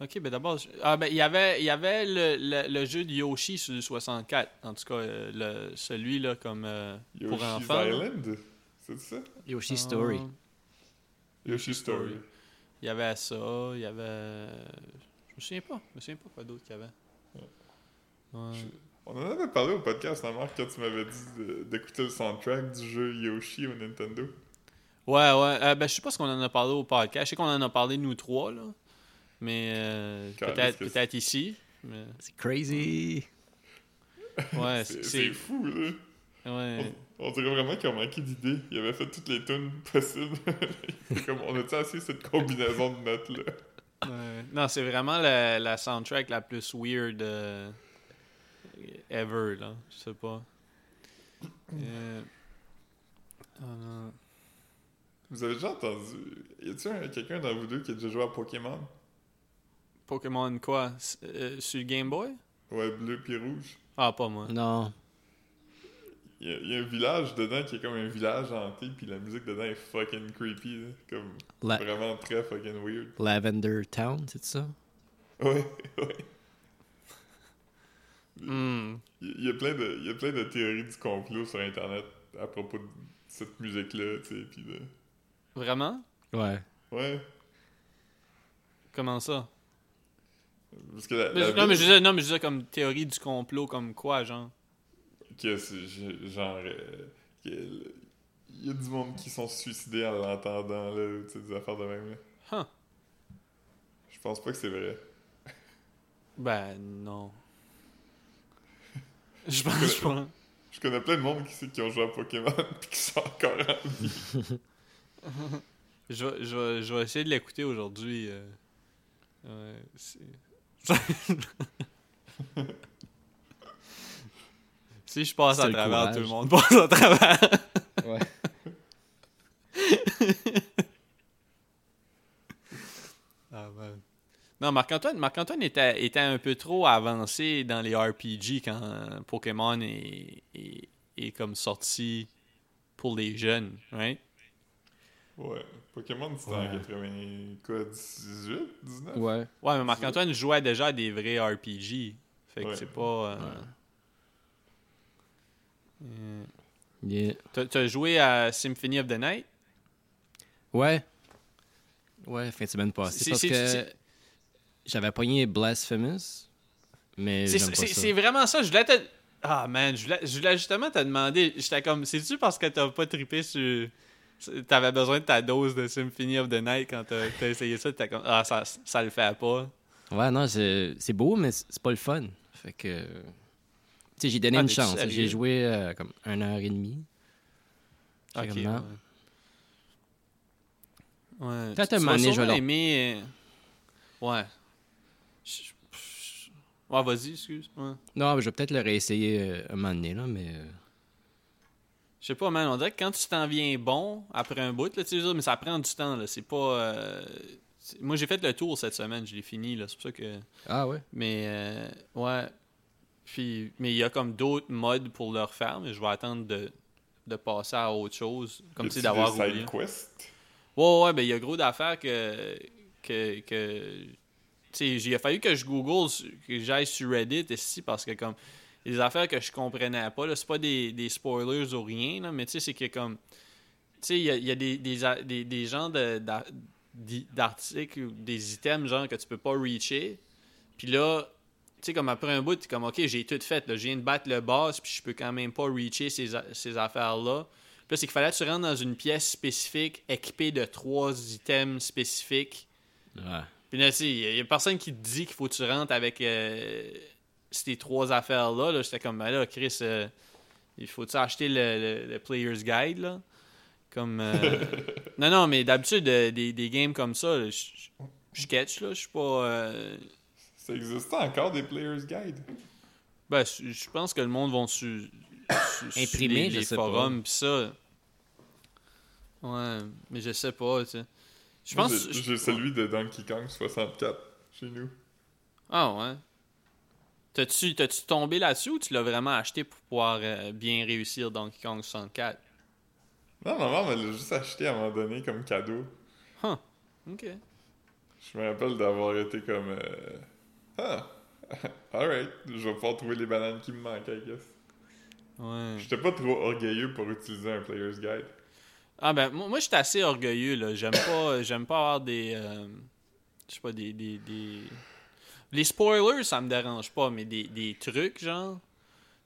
[SPEAKER 2] Ok, ben d'abord. je- Ah, ben il y avait, il y avait le, le, le jeu de Yoshi sur le 64. En tout cas, euh, le, celui-là comme euh, pour
[SPEAKER 1] Yoshi's
[SPEAKER 2] enfants.
[SPEAKER 1] Island? C'est ça?
[SPEAKER 3] Yoshi Story.
[SPEAKER 2] Ah,
[SPEAKER 1] Yoshi Story.
[SPEAKER 2] Il y avait ça, il y avait. Je me souviens pas. Je me souviens pas quoi d'autre qu'il y avait. Ouais.
[SPEAKER 1] On en avait parlé au podcast, Marc, quand tu m'avais dit de- d'écouter le soundtrack du jeu Yoshi au Nintendo.
[SPEAKER 2] Ouais, ouais. Euh, ben, je sais pas ce qu'on en a parlé au podcast. Je sais qu'on en a parlé nous trois, là. Mais euh, peut-être peut-être ici. Mais...
[SPEAKER 3] C'est crazy.
[SPEAKER 2] Ouais,
[SPEAKER 1] c'est fou, là.
[SPEAKER 2] Ouais.
[SPEAKER 1] On dirait vraiment qu'ils ont manqué d'idées. Ils avaient fait toutes les tunes possibles. Comme, on a-tu assez cette combinaison de notes-là?
[SPEAKER 2] Ouais. Non, c'est vraiment la, la soundtrack la plus weird euh, ever, là. Je sais pas. Euh, oh non.
[SPEAKER 1] Vous avez déjà entendu... Y un- quelqu'un dans vous deux qui a déjà joué à Pokémon?
[SPEAKER 2] Pokémon quoi euh, Sur le Game Boy?
[SPEAKER 1] Ouais, bleu puis rouge.
[SPEAKER 2] Ah, pas moi.
[SPEAKER 3] Non.
[SPEAKER 1] Il y, a, il y a un village dedans qui est comme un village hanté, puis la musique dedans est fucking creepy, là. Comme
[SPEAKER 3] La-
[SPEAKER 1] vraiment très fucking weird.
[SPEAKER 3] Lavender Town, c'est ça?
[SPEAKER 1] Ouais, ouais.
[SPEAKER 2] Hmm.
[SPEAKER 1] Il y, a plein de, il y a plein de théories du complot sur Internet à propos de cette musique-là, tu sais, puis de...
[SPEAKER 2] Vraiment?
[SPEAKER 3] Ouais.
[SPEAKER 1] Ouais.
[SPEAKER 2] Comment ça?
[SPEAKER 1] Parce que la,
[SPEAKER 2] Mais
[SPEAKER 1] la
[SPEAKER 2] je- non, mais je disais, non, mais je disais comme théorie du complot, comme quoi, genre
[SPEAKER 1] que c'est genre euh, que il y a du monde qui sont suicidés en l'entendant là tu sais des affaires de même là.
[SPEAKER 2] Huh.
[SPEAKER 1] je pense pas que c'est vrai
[SPEAKER 2] Ben, non. Je pense pas.
[SPEAKER 1] je connais plein de monde qui, qui ont joué à Pokémon pis qui sont encore en vie
[SPEAKER 2] Je vais, je je vais essayer de l'écouter aujourd'hui. euh. Ouais, c'est- si je passe à travers,
[SPEAKER 3] courage.
[SPEAKER 2] tout le monde passe à travers.
[SPEAKER 3] Ouais.
[SPEAKER 2] Ah. Non, Marc-Antoine Marc -Antoine était, était un peu trop avancé dans les RPG quand Pokémon est, est, est comme sorti pour les jeunes, right?
[SPEAKER 1] Ouais Pokémon c'était
[SPEAKER 3] Ouais.
[SPEAKER 1] en 80 quoi 18 19
[SPEAKER 3] Ouais.
[SPEAKER 2] Ouais, mais Marc-Antoine jouait déjà à des vrais RPG. Fait que
[SPEAKER 1] Ouais.
[SPEAKER 2] c'est pas. euh,
[SPEAKER 3] Ouais.
[SPEAKER 2] euh,
[SPEAKER 3] Yeah.
[SPEAKER 2] T'as- joué à Symphony of the Night?
[SPEAKER 3] Ouais. Ouais, fin de semaine passée.
[SPEAKER 2] C'est-
[SPEAKER 3] Parce que j'avais pogné Blasphemous, mais
[SPEAKER 2] C'est vraiment ça. Je voulais te. Ah man, je voulais, je voulais justement te demander. J'étais comme, c'est-tu parce que t'as pas trippé sur. T'avais besoin de ta dose de Symphony of the Night quand t'as t'as essayé ça? T'es comme, ah, ça, ça le fait pas.
[SPEAKER 3] Ouais, non, c'est beau, mais c'est pas le fun. Fait que. Tu sais, j'ai donné
[SPEAKER 2] Ah,
[SPEAKER 3] une chance. J'ai joué euh, comme une heure et demie.
[SPEAKER 2] Ok.
[SPEAKER 3] Comme non.
[SPEAKER 2] Ouais. Ouais.
[SPEAKER 3] Peut-être un moment donné, je vais
[SPEAKER 2] aimer. euh, Ouais. Je- Ouais, vas-y, excuse. Ouais.
[SPEAKER 3] Non, mais je vais peut-être le réessayer euh, un moment donné, là, mais.
[SPEAKER 2] Je sais pas, man, on dirait que quand tu t'en viens bon après un bout, là, tu sais, mais ça prend du temps, là. C'est pas. euh, Moi, j'ai fait le tour cette semaine, je l'ai fini, là. C'est pour ça que.
[SPEAKER 3] Ah ouais?
[SPEAKER 2] Mais, euh, ouais. Puis, mais il y a comme d'autres modes pour le refaire, mais je vais attendre de, de passer à autre chose. Comme tu sais, d'avoir
[SPEAKER 1] side quests?
[SPEAKER 2] Ouais, ouais, ben il y a gros d'affaires que. que, que tu sais, il a fallu que je Google, que j'aille sur Reddit ici parce que, comme. Des affaires que je comprenais pas, là, c'est pas des, des spoilers ou rien, là, mais tu sais, c'est que, comme. Tu sais, il y a, y a des, des, des, des genres de- d'articles ou des items, genre, que tu peux pas reacher. Puis là, tu sais, comme après un bout, t'es comme, OK, j'ai tout fait, là, je viens de battre le boss, puis je peux quand même pas reacher ces, a- ces affaires-là. Puis là, c'est qu'il fallait que tu rentres dans une pièce spécifique équipée de trois items spécifiques.
[SPEAKER 3] Ouais.
[SPEAKER 2] Puis là, tu sais, il y a personne qui te dit qu'il faut que tu rentres avec euh, ces trois affaires-là. Là, J'étais comme, ben là, Chris, euh, il faut-tu acheter le, le- le Player's Guide, là? Comme... euh, non, non, mais d'habitude, euh, des, des games comme ça, là, je je catch, là, je suis pas... euh,
[SPEAKER 1] ça existe encore des players guide?
[SPEAKER 2] Ben, je pense que le monde sur- sur
[SPEAKER 3] Imprimer,
[SPEAKER 2] les,
[SPEAKER 3] je
[SPEAKER 2] les
[SPEAKER 3] sais
[SPEAKER 2] forums pis ça. Ouais, mais je sais pas, tu sais. Je pense...
[SPEAKER 1] j'ai celui de Donkey Kong 64 chez nous
[SPEAKER 2] Ah ouais. T'as-tu tombé là-dessus ou tu l'as vraiment acheté pour pouvoir euh, bien réussir Donkey Kong 64?
[SPEAKER 1] non maman me l'a juste acheté à un moment donné comme cadeau
[SPEAKER 2] Huh. Ok.
[SPEAKER 1] Je me rappelle d'avoir été comme. Euh... Ah! Alright, je vais pouvoir trouver les bananes qui me manquaient, I guess.
[SPEAKER 2] Ouais.
[SPEAKER 1] J'étais pas trop orgueilleux pour utiliser un player's guide.
[SPEAKER 2] Ah ben, moi, moi j'étais assez orgueilleux, là. J'aime pas, j'aime pas avoir des... euh, je sais pas, des, des, des... Les spoilers, ça me dérange pas, mais des, des trucs, genre...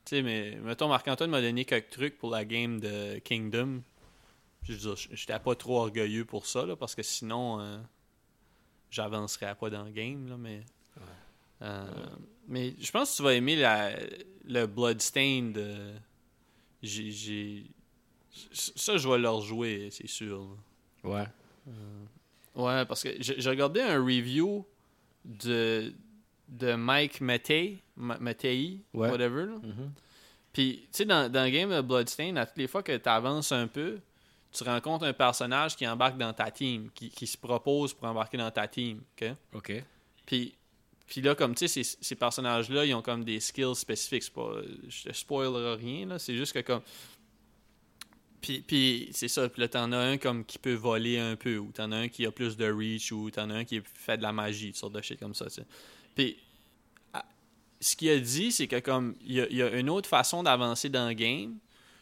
[SPEAKER 2] Tu sais, mais... Mettons, Marc-Antoine m'a donné quelques trucs pour la game de Kingdom. Puis je veux dire, j'étais pas trop orgueilleux pour ça, là, parce que sinon... euh, J'avancerais pas dans le game, là, mais... Euh, mais je pense que tu vas aimer la, le Bloodstained. euh, j'ai, Ça, je vais le rejouer, c'est sûr. là.
[SPEAKER 3] Ouais.
[SPEAKER 2] Ouais, parce que j'ai regardé un review de, de Mike Mattei, Ma- Mattei,
[SPEAKER 3] Ouais.
[SPEAKER 2] whatever.
[SPEAKER 3] Mhm.
[SPEAKER 2] Puis, tu sais, dans, dans le game de Bloodstained, à toutes les fois que tu avances un peu, tu rencontres un personnage qui embarque dans ta team, qui, qui se propose pour embarquer dans ta team. ok?
[SPEAKER 3] OK.
[SPEAKER 2] Puis, puis là, comme tu sais, ces, ces personnages-là, ils ont comme des skills spécifiques. C'est Pas, je te spoilerai rien, là. C'est juste que comme. Puis, puis c'est ça. Puis là, t'en as un comme qui peut voler un peu, ou t'en as un qui a plus de reach, ou t'en as un qui fait de la magie, toutes sortes de shit comme ça, tu sais. Puis, ce qu'il a dit, c'est que comme, il y a, il y a une autre façon d'avancer dans le game.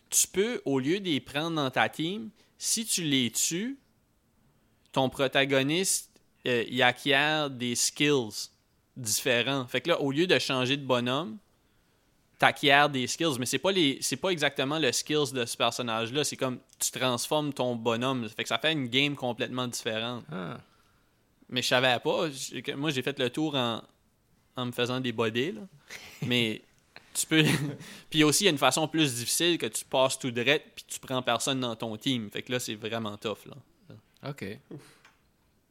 [SPEAKER 2] Tu peux, au lieu de les prendre dans ta team, si tu les tues, ton protagoniste, euh, il acquiert des skills différents. Fait que là, au lieu de changer de bonhomme, t'acquiers des skills, mais c'est pas les c'est pas exactement le skills de ce personnage-là, c'est comme tu transformes ton bonhomme. Fait que ça fait une game complètement différente.
[SPEAKER 3] Ah.
[SPEAKER 2] Mais je savais pas. Moi, j'ai fait le tour en, en me faisant des bodés, là. Mais tu peux. puis aussi, il y a une façon plus difficile que tu passes tout droit puis tu prends personne dans ton team. Fait que là, c'est vraiment tough, là.
[SPEAKER 3] OK.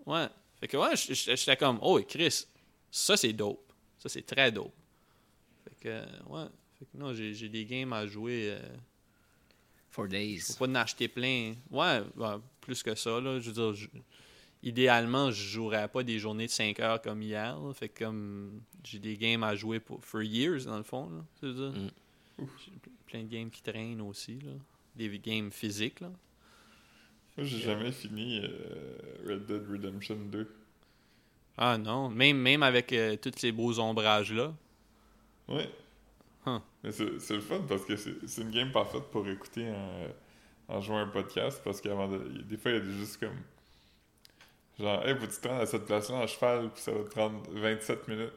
[SPEAKER 2] Ouais. Fait que ouais, j'étais comme, oh, Chris, ça c'est dope. Ça c'est très dope. Fait que, euh, ouais. Fait que non, j'ai des games à jouer. euh,
[SPEAKER 3] Four days.
[SPEAKER 2] faut pas en acheter plein. Ouais, ouais, plus que ça, là. Je veux dire, idéalement, je jouerais pas des journées de 5 heures comme hier. là. Fait que comme, j'ai des games à jouer pour for years, dans le fond, là.
[SPEAKER 3] Mm.
[SPEAKER 2] J'ai plein de games qui traînent aussi, là. Des games physiques, là.
[SPEAKER 1] Moi, j'ai jamais fini euh, Red Dead Redemption 2.
[SPEAKER 2] Ah non, même, même avec euh, tous ces beaux ombrages-là.
[SPEAKER 1] Ouais.
[SPEAKER 2] Huh.
[SPEAKER 1] Mais c'est c'est le fun parce que c'est c'est une game parfaite pour écouter en, en jouant un podcast parce qu'avant de, des fois il y a des juste comme genre hey faut-tu te rendre à cette place-là en cheval puis ça va te prendre 27 minutes.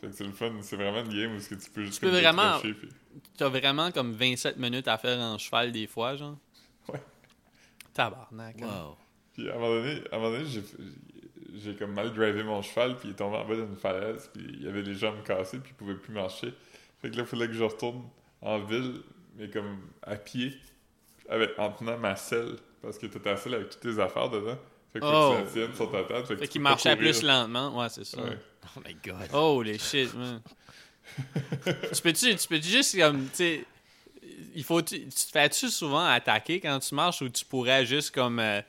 [SPEAKER 1] Fait que c'est le fun, c'est vraiment une game où est-ce que tu peux juste
[SPEAKER 2] Tu peux vraiment-
[SPEAKER 1] puis-
[SPEAKER 2] T'as vraiment comme 27 minutes à faire en cheval des fois, genre?
[SPEAKER 1] Ouais.
[SPEAKER 2] Tabarnak. hein.
[SPEAKER 3] Wow.
[SPEAKER 1] Puis à un moment donné, à un moment donné j'ai, j'ai comme mal drivé mon cheval, puis il est tombé en bas d'une falaise, puis il avait les jambes cassées, puis il pouvait plus marcher. Fait que là, il fallait que je retourne en ville, mais comme à pied, avec, en tenant ma selle, parce que ta selle avec toutes tes affaires dedans. Fait que
[SPEAKER 2] Oh.
[SPEAKER 1] tu la tiennes sur ta tête. Fait,
[SPEAKER 2] qu'il marchait plus lentement. Ouais, c'est ça.
[SPEAKER 1] Ouais.
[SPEAKER 3] Oh my God.
[SPEAKER 2] Oh, les shit, man. tu peux-tu tu peux juste comme, tu sais, il faut, tu, tu te fais-tu souvent attaquer quand tu marches ou tu pourrais juste comme, euh, tu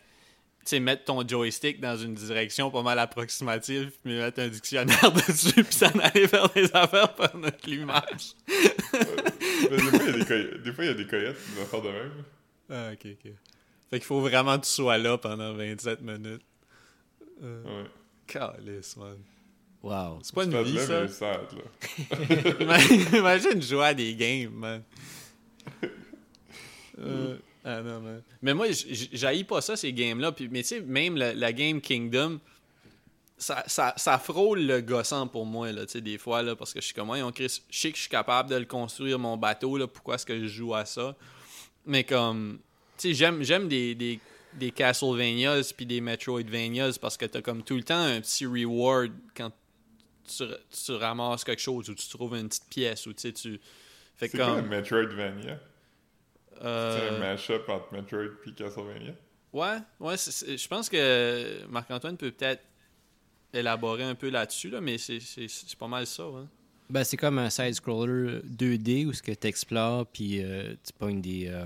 [SPEAKER 2] sais, mettre ton joystick dans une direction pas mal approximative puis mettre un dictionnaire dessus puis s'en aller faire des affaires pendant que lui marche?
[SPEAKER 1] Des fois, il y a des coyotes, des fois, il y a des coyotes qui vont faire de même.
[SPEAKER 2] Ah, ok, ok. Fait qu'il faut vraiment que tu sois là pendant 27 minutes. Euh,
[SPEAKER 1] Ouais.
[SPEAKER 2] Calice, man.
[SPEAKER 3] Wow.
[SPEAKER 2] C'est pas une vie, ça?
[SPEAKER 1] sad, là.
[SPEAKER 2] Ima- Imagine jouer à des games, man. Euh, ah non, man. Mais moi, j'haïs pas ça, ces games-là. Puis, mais tu sais, même la, la game Kingdom, ça, ça, ça frôle le gossant pour moi, là, tu sais, des fois, là, parce que je suis comme, moi, Chris, je sais que je suis capable de le construire, mon bateau, là, pourquoi est-ce que je joue à ça? Mais comme, sais, j'aime, j'aime des, des, des Castlevanias puis des Metroidvanias parce que t'as comme tout le temps un petit reward quand tu, tu ramasses quelque chose ou tu trouves une petite pièce ou tu sais, tu... Fait
[SPEAKER 1] C'est quoi un
[SPEAKER 2] comme...
[SPEAKER 1] Metroidvania? C'est un
[SPEAKER 2] euh,
[SPEAKER 1] mash-up entre Metroid et Castlevania?
[SPEAKER 2] ouais, ouais, c'est- c'est- je pense que Marc-Antoine peut peut-être élaborer un peu là-dessus, là, mais c'est- c'est c'est pas mal ça. Hein.
[SPEAKER 3] Ben, c'est comme un side-scroller 2D où ce que tu explores, puis euh, tu pognes des, euh,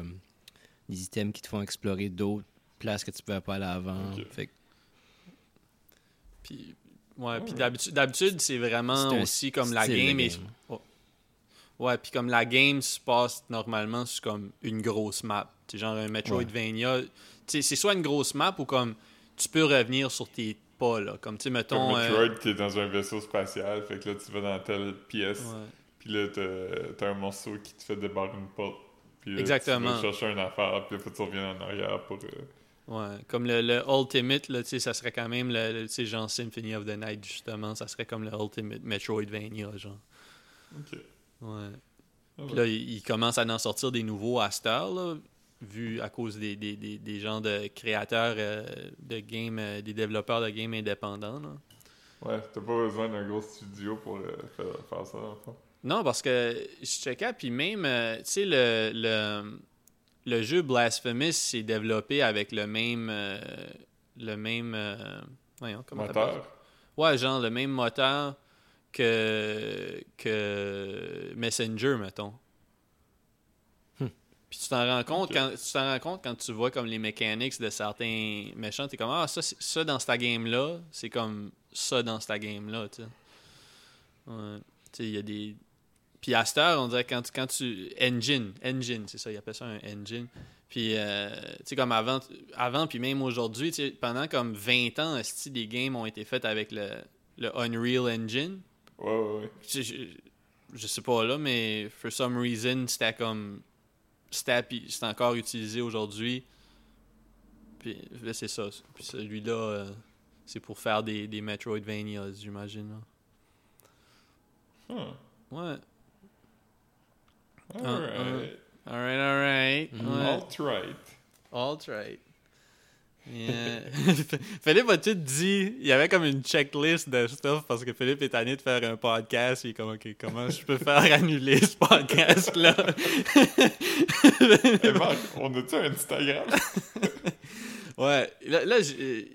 [SPEAKER 3] des items qui te font explorer d'autres places que tu pouvais pas aller avant.
[SPEAKER 1] Ok.
[SPEAKER 3] Fait que
[SPEAKER 2] Puis, ouais, puis
[SPEAKER 1] Ouais.
[SPEAKER 2] d'habitude, c'est vraiment aussi comme la game. est- Oh. Ouais, puis comme la game se passe normalement sur comme une grosse map. C'est genre un Metroidvania. C'est soit une grosse map ou comme tu peux revenir sur tes pas, là. Comme, tu sais, mettons...
[SPEAKER 1] Comme
[SPEAKER 2] euh,
[SPEAKER 1] Metroid, t'es dans un vaisseau spatial, fait que là, tu vas dans telle pièce, puis là, t'as t'as un morceau qui te fait débarrer une porte. Puis
[SPEAKER 2] Exactement.
[SPEAKER 1] tu vas chercher une affaire, puis que tu reviennes en arrière pour... euh,
[SPEAKER 2] Ouais, comme le, le Ultimate, là, ça serait quand même le, le- genre Symphony of the Night, justement. Ça serait comme le Ultimate Metroidvania, genre.
[SPEAKER 1] Ok.
[SPEAKER 2] Ouais.
[SPEAKER 1] Ah
[SPEAKER 2] Puis
[SPEAKER 1] ouais.
[SPEAKER 2] là, il il commence à en sortir des nouveaux à cette heure, là, vu à cause des, des, des, des gens de créateurs euh, de games, euh, des développeurs de games indépendants. là.
[SPEAKER 1] Ouais, t'as pas besoin d'un gros studio pour euh, faire, faire ça, en fait.
[SPEAKER 2] Non, parce que je checkais, puis même, euh, tu sais, le, le, le jeu Blasphemous s'est développé avec le même. euh, le même. euh, voyons, comment?
[SPEAKER 1] Moteur.
[SPEAKER 2] Ouais, genre le même moteur que, que Messenger, mettons.
[SPEAKER 3] Hmm.
[SPEAKER 2] Puis tu t'en rends compte quand tu t'en rends compte quand tu vois comme les mechanics de certains méchants, t'es comme ah ça, c'est- ça dans cette game là, c'est comme ça dans cette game là, tu sais. Ouais. Tu sais, il y a des puis à cette heure, on dirait quand tu, quand tu engine, engine, c'est ça, ils appellent ça un engine. Puis euh, tu sais comme avant avant puis même aujourd'hui, pendant comme 20 ans, esti, des games ont été faites avec le le Unreal Engine.
[SPEAKER 1] Ouais, ouais, ouais.
[SPEAKER 2] Je, je, je sais pas là, mais for some reason, c'était comme. C'était encore utilisé aujourd'hui. Puis là, c'est ça. Puis celui-là, euh, c'est pour faire des, des Metroidvania, j'imagine.
[SPEAKER 1] Hmm.
[SPEAKER 2] Ouais.
[SPEAKER 1] Alright.
[SPEAKER 2] Alright, alright.
[SPEAKER 3] Mhm.
[SPEAKER 2] Ouais.
[SPEAKER 1] Alt-right.
[SPEAKER 2] Alt right. Yeah. Philippe a tout dit. Il y avait comme une checklist de stuff parce que Philippe est tanné de faire un podcast. Il est comme, OK, comment je peux faire annuler ce podcast-là?
[SPEAKER 1] Hey, Marc, on a-tu un Instagram?
[SPEAKER 2] Ouais, là,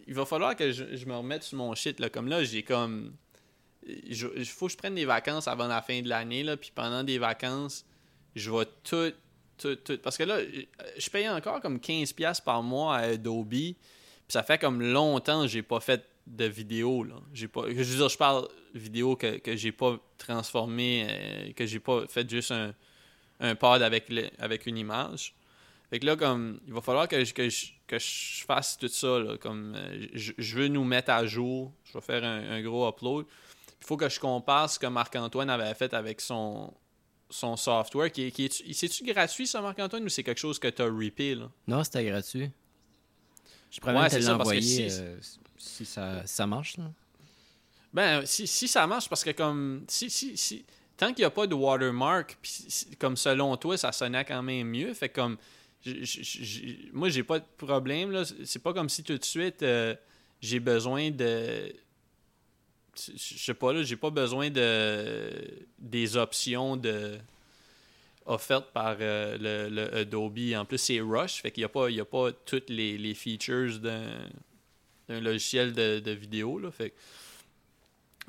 [SPEAKER 2] il va falloir que je, je me remette sur mon shit. Là. Comme là, j'ai comme. Il faut que je prenne des vacances avant la fin de l'année. là, Puis pendant des vacances, je vais tout, tout, tout. Parce que là, je paye encore comme 15$ par mois à Adobe. Puis ça fait comme longtemps que j'ai pas fait de vidéo. Je veux dire, je parle vidéo que, que j'ai pas transformé, euh, que j'ai pas fait juste un, un pod avec, le- avec une image. Fait que là, comme, il va falloir que je, que que je fasse tout ça. Comme, euh, je, je veux nous mettre à jour. Je vais faire un, un gros upload. Il faut que je compare ce que Marc-Antoine avait fait avec son, son software. Qui, qui est, c'est-tu gratuit, ça, Marc-Antoine, ou c'est quelque chose que tu as là?
[SPEAKER 3] Non, c'était gratuit. Je pourrais
[SPEAKER 2] Ouais,
[SPEAKER 3] même te l'envoyer
[SPEAKER 2] si-
[SPEAKER 3] euh, si, ça, si ça marche. Là.
[SPEAKER 2] Ben, si, si ça marche, parce que comme. Si, si, si, tant qu'il n'y a pas de watermark, comme selon toi, ça sonnait quand même mieux. Fait comme. j- j- j- moi, j'ai pas de problème. là. C'est pas comme si tout de suite euh, j'ai besoin de. Je sais pas, là, j'ai pas besoin de des options de offertes par euh, le, le Adobe. En plus, c'est Rush, fait qu'il n'y a pas, il y a pas toutes les, les features d'un logiciel de, de vidéo. Là, fait que-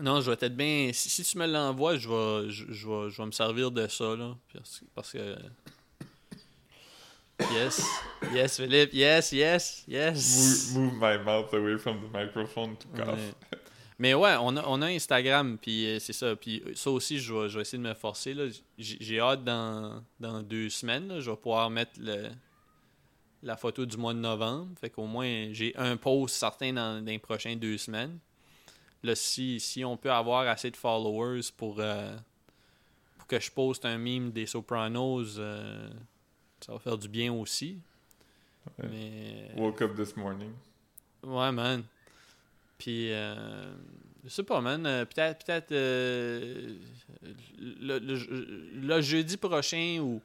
[SPEAKER 2] non, je vais être bien. Si, si tu me l'envoies, je vais, je, je vais, je vais me servir de ça. Là, parce, parce que. Yes. Yes, Philippe. Yes, yes, yes.
[SPEAKER 1] Move, move my mouth away from the microphone to cough.
[SPEAKER 2] Ouais. Mais ouais, on a, on a Instagram, puis euh, c'est ça. Puis ça aussi, je vais, je vais essayer de me forcer. J'ai j'ai hâte dans, dans deux semaines. là, je vais pouvoir mettre le, la photo du mois de novembre. Fait qu'au moins, j'ai un post certain dans, dans les prochaines deux semaines. Là, si, si on peut avoir assez de followers pour, euh, pour que je poste un meme des Sopranos, euh, ça va faire du bien aussi.
[SPEAKER 1] Ouais.
[SPEAKER 2] Mais.
[SPEAKER 1] Woke up this morning.
[SPEAKER 2] Ouais, man. Puis, euh, je sais pas, man. euh, peut-être, peut-être euh, le, le- le jeudi prochain ou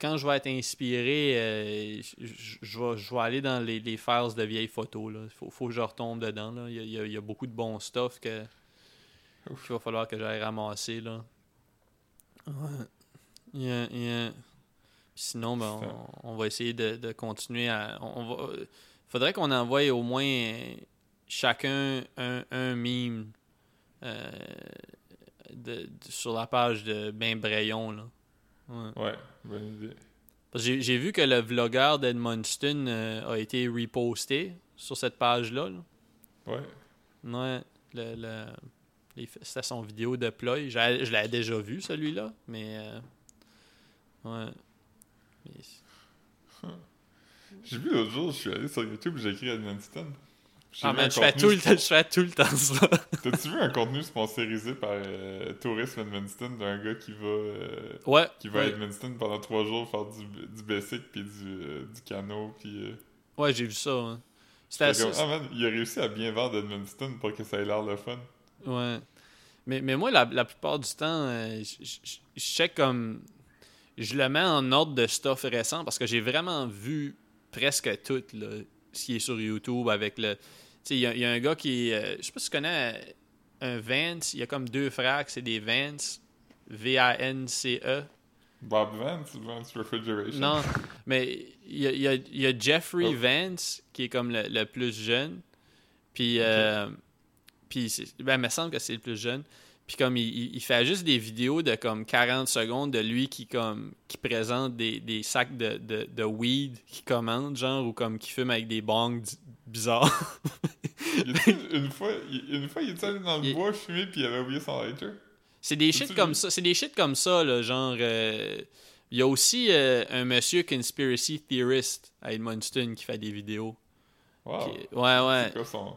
[SPEAKER 2] quand je vais être inspiré, euh, je, vais, je vais aller dans les, les files de vieilles photos. Il faut, faut que je retombe dedans. Là. Il, y a, il y a- beaucoup de bon stuff que qu'il va falloir que j'aille ramasser. Là. Ouais. Sinon, ben, on, on va essayer de, de continuer à. On, va, faudrait qu'on envoie au moins chacun un, un meme euh, de, de- sur la page de Ben Brayon. Là. Ouais.
[SPEAKER 1] Ouais, bonne idée.
[SPEAKER 2] J'ai vu que le vlogueur d'Edmundston euh, a été reposté sur cette page-là. là.
[SPEAKER 1] Ouais.
[SPEAKER 2] Ouais, le, le- les- c'était son vidéo de ploy. Je l'avais déjà vu, celui-là, mais... euh, ouais. Mais-
[SPEAKER 1] J'ai vu l'autre jour, je suis allé sur YouTube j'ai écrit Edmundston.
[SPEAKER 2] Ah, man, je fais, tout le temps, je fais tout le temps ça.
[SPEAKER 1] T'as-tu vu un contenu sponsorisé par euh, Tourisme Edmundston d'un gars qui va, euh,
[SPEAKER 2] Ouais.
[SPEAKER 1] qui va à. Edmundston pendant trois jours faire du, du basic puis du, euh, du canot puis... euh,
[SPEAKER 2] Ouais, j'ai vu ça. hein. C'était
[SPEAKER 1] j'étais
[SPEAKER 2] assez...
[SPEAKER 1] comme, ah man, il a réussi à bien vendre Edmundston pour que ça ait l'air le fun.
[SPEAKER 2] Ouais. Mais, mais moi, la, la plupart du temps, euh, je je- je check comme. Je le mets en ordre de stuff récent parce que j'ai vraiment vu presque tout là, ce qui est sur YouTube avec le. sais, il y, a- il y a un gars qui. euh, je sais pas si tu connais euh, un Vance. Il y a comme deux frères, que c'est des Vance. V-A-N-C-E.
[SPEAKER 1] Bob Vance, Vance Refrigeration?
[SPEAKER 2] Non, mais il y a, y a- il y a Jeffrey
[SPEAKER 1] Oh.
[SPEAKER 2] Vance qui est comme le, le plus jeune. Puis, euh, puis ben, il me semble que c'est le plus jeune. Puis comme il, il- fait juste des vidéos de comme 40 secondes de lui qui comme qui présente des, des sacs de, de, de weed qui commande, genre, ou comme qui fume avec des bongs di- bizarres.
[SPEAKER 1] Une fois, il- une fois, il était allé dans le
[SPEAKER 2] Il-
[SPEAKER 1] bois fumer puis il avait oublié son lighter.
[SPEAKER 2] C'est des shit comme ça. C'est des shit comme ça, là, genre. euh, Il y a aussi euh, un monsieur conspiracy theorist à Edmundston qui fait des vidéos.
[SPEAKER 1] Wow.
[SPEAKER 2] Qui- Ouais, ouais.
[SPEAKER 1] C'est quoi son.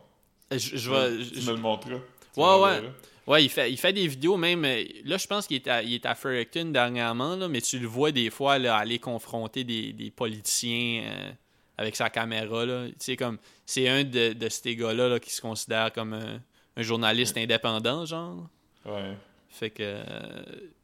[SPEAKER 2] Je, je vais.
[SPEAKER 1] Tu
[SPEAKER 2] je-
[SPEAKER 1] me le montreras.
[SPEAKER 2] Ouais, ouais. Ouais, il fait, il fait des vidéos même. euh, Là, je pense qu'il est à, il est à Fredericton dernièrement, là, mais tu le vois des fois là, aller confronter des, des politiciens euh, avec sa caméra. Là. Tu sais, comme, c'est un de, de ces gars-là là, qui se considère comme un, un journaliste indépendant, genre.
[SPEAKER 1] Ouais.
[SPEAKER 2] Fait que. euh,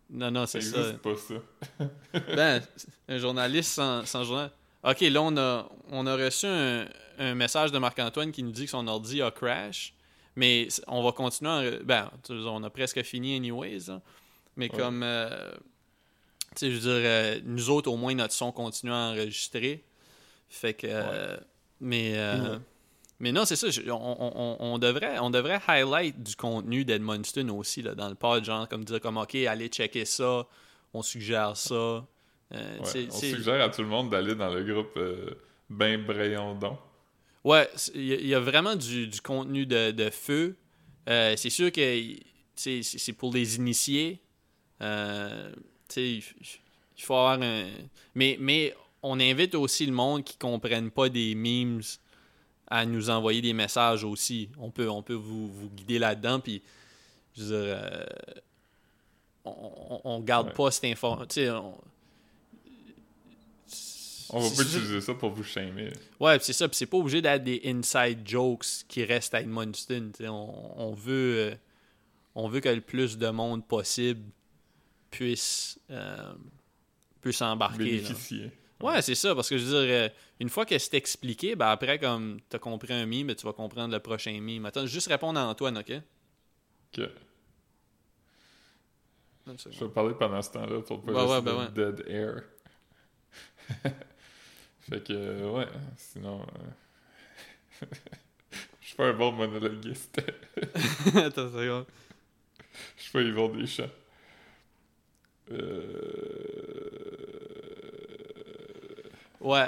[SPEAKER 2] non, non, c'est ça.
[SPEAKER 1] pas, ça.
[SPEAKER 2] Ben, un journaliste sans, sans journal. Ok, là, on a, on a reçu un, un message de Marc-Antoine qui nous dit que son ordi a crash. Mais on va continuer. à- ben, on a presque fini, anyways. là. Mais
[SPEAKER 1] Ouais.
[SPEAKER 2] comme. euh, tu sais, je veux dire, euh, nous autres, au moins, notre son continue à enregistrer. Fait que. euh, Mais.
[SPEAKER 1] Ouais.
[SPEAKER 2] Mais non, c'est ça. je- on, on- on- on devrait, on devrait highlight du contenu d'Edmundston aussi, là, dans le pod, genre, comme dire, comme, OK, allez checker ça, on suggère ça. Euh,
[SPEAKER 1] Ouais. On suggère à tout le monde d'aller dans le groupe euh, Ben Brayon Don.
[SPEAKER 2] Ouais, il y, a- il y a vraiment du, du contenu de, de feu. Euh, c'est sûr que c'est pour les initiés. Euh, il, faut avoir un. Mais, mais on invite aussi le monde qui ne comprennent pas des memes à nous envoyer des messages aussi. On peut, on peut vous, vous guider là-dedans. Puis, je veux dire, euh, on, on, on garde
[SPEAKER 1] Ouais.
[SPEAKER 2] pas cette information.
[SPEAKER 1] On va pas utiliser ça pour vous shamer.
[SPEAKER 2] Ouais, c'est ça. Puis c'est pas obligé d'être des inside jokes qui restent à Edmundston. On, on veut, euh, on veut que le plus de monde possible puisse, euh, puisse embarquer.
[SPEAKER 1] Bénéficier.
[SPEAKER 2] Ouais, c'est ça. Parce que je veux dire, euh, une fois que c'est expliqué, ben après, comme t'as compris un meme, ben, tu vas comprendre le prochain meme. Attends, juste répondre à Antoine, ok?
[SPEAKER 1] Ok. Je vais parler pendant ce temps-là pour pas
[SPEAKER 2] Ouais, ouais, ben
[SPEAKER 1] de dead air. fait que, euh, ouais, sinon... euh, Je suis pas un bon monologuiste.
[SPEAKER 2] Attends seconde.
[SPEAKER 1] Je suis pas Yvon Deschamps. Euh...
[SPEAKER 2] Ouais,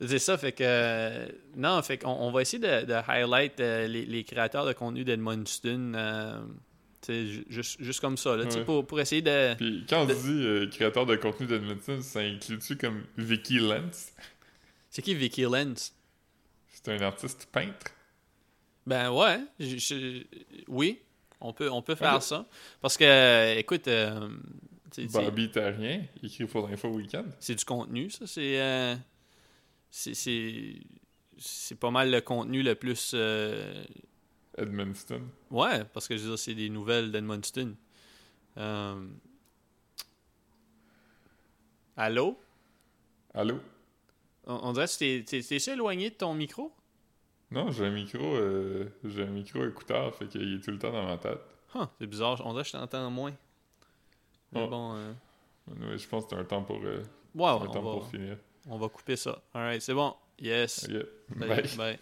[SPEAKER 2] c'est ça, fait que... euh, non, fait qu'on on va essayer de, de highlight euh, les, les créateurs de contenu d'Edmundston, euh, tu sais, ju- juste, juste comme ça, là,
[SPEAKER 1] Ouais.
[SPEAKER 2] pour, pour essayer de...
[SPEAKER 1] Puis quand on
[SPEAKER 2] De-
[SPEAKER 1] dit euh, créateur de contenu d'Edmonton, ça inclut-tu comme Vicky Lentz?
[SPEAKER 2] C'est qui Vicky Lenz?
[SPEAKER 1] C'est un artiste peintre?
[SPEAKER 2] Ben ouais, je- je- oui, on peut, on peut faire ça. Parce que, écoute, euh, sais, c'est-
[SPEAKER 1] Bobby Terrien, écrit pour l'Info Weekend.
[SPEAKER 2] c'est du contenu, ça, c'est... euh, c'est- c'est... Pas mal le contenu le plus... euh,
[SPEAKER 1] Edmundston.
[SPEAKER 2] Ouais, parce que je veux dire, c'est des nouvelles d'Edmundston. Euh, Allô?
[SPEAKER 1] Allô?
[SPEAKER 2] On, on dirait que tu t'es- éloigné de ton micro?
[SPEAKER 1] Non, j'ai un micro, euh, j'ai un micro écouteur, fait qu'il est tout le temps dans ma tête.
[SPEAKER 2] Huh, c'est bizarre, on dirait que je t'entends moins. Mais
[SPEAKER 1] Oh.
[SPEAKER 2] bon, euh,
[SPEAKER 1] je pense que c'est un temps pour, euh,
[SPEAKER 2] ouais,
[SPEAKER 1] un
[SPEAKER 2] on,
[SPEAKER 1] temps
[SPEAKER 2] va,
[SPEAKER 1] pour finir.
[SPEAKER 2] on va couper ça. Alright, c'est bon. Yes.
[SPEAKER 1] Bye.
[SPEAKER 2] bye.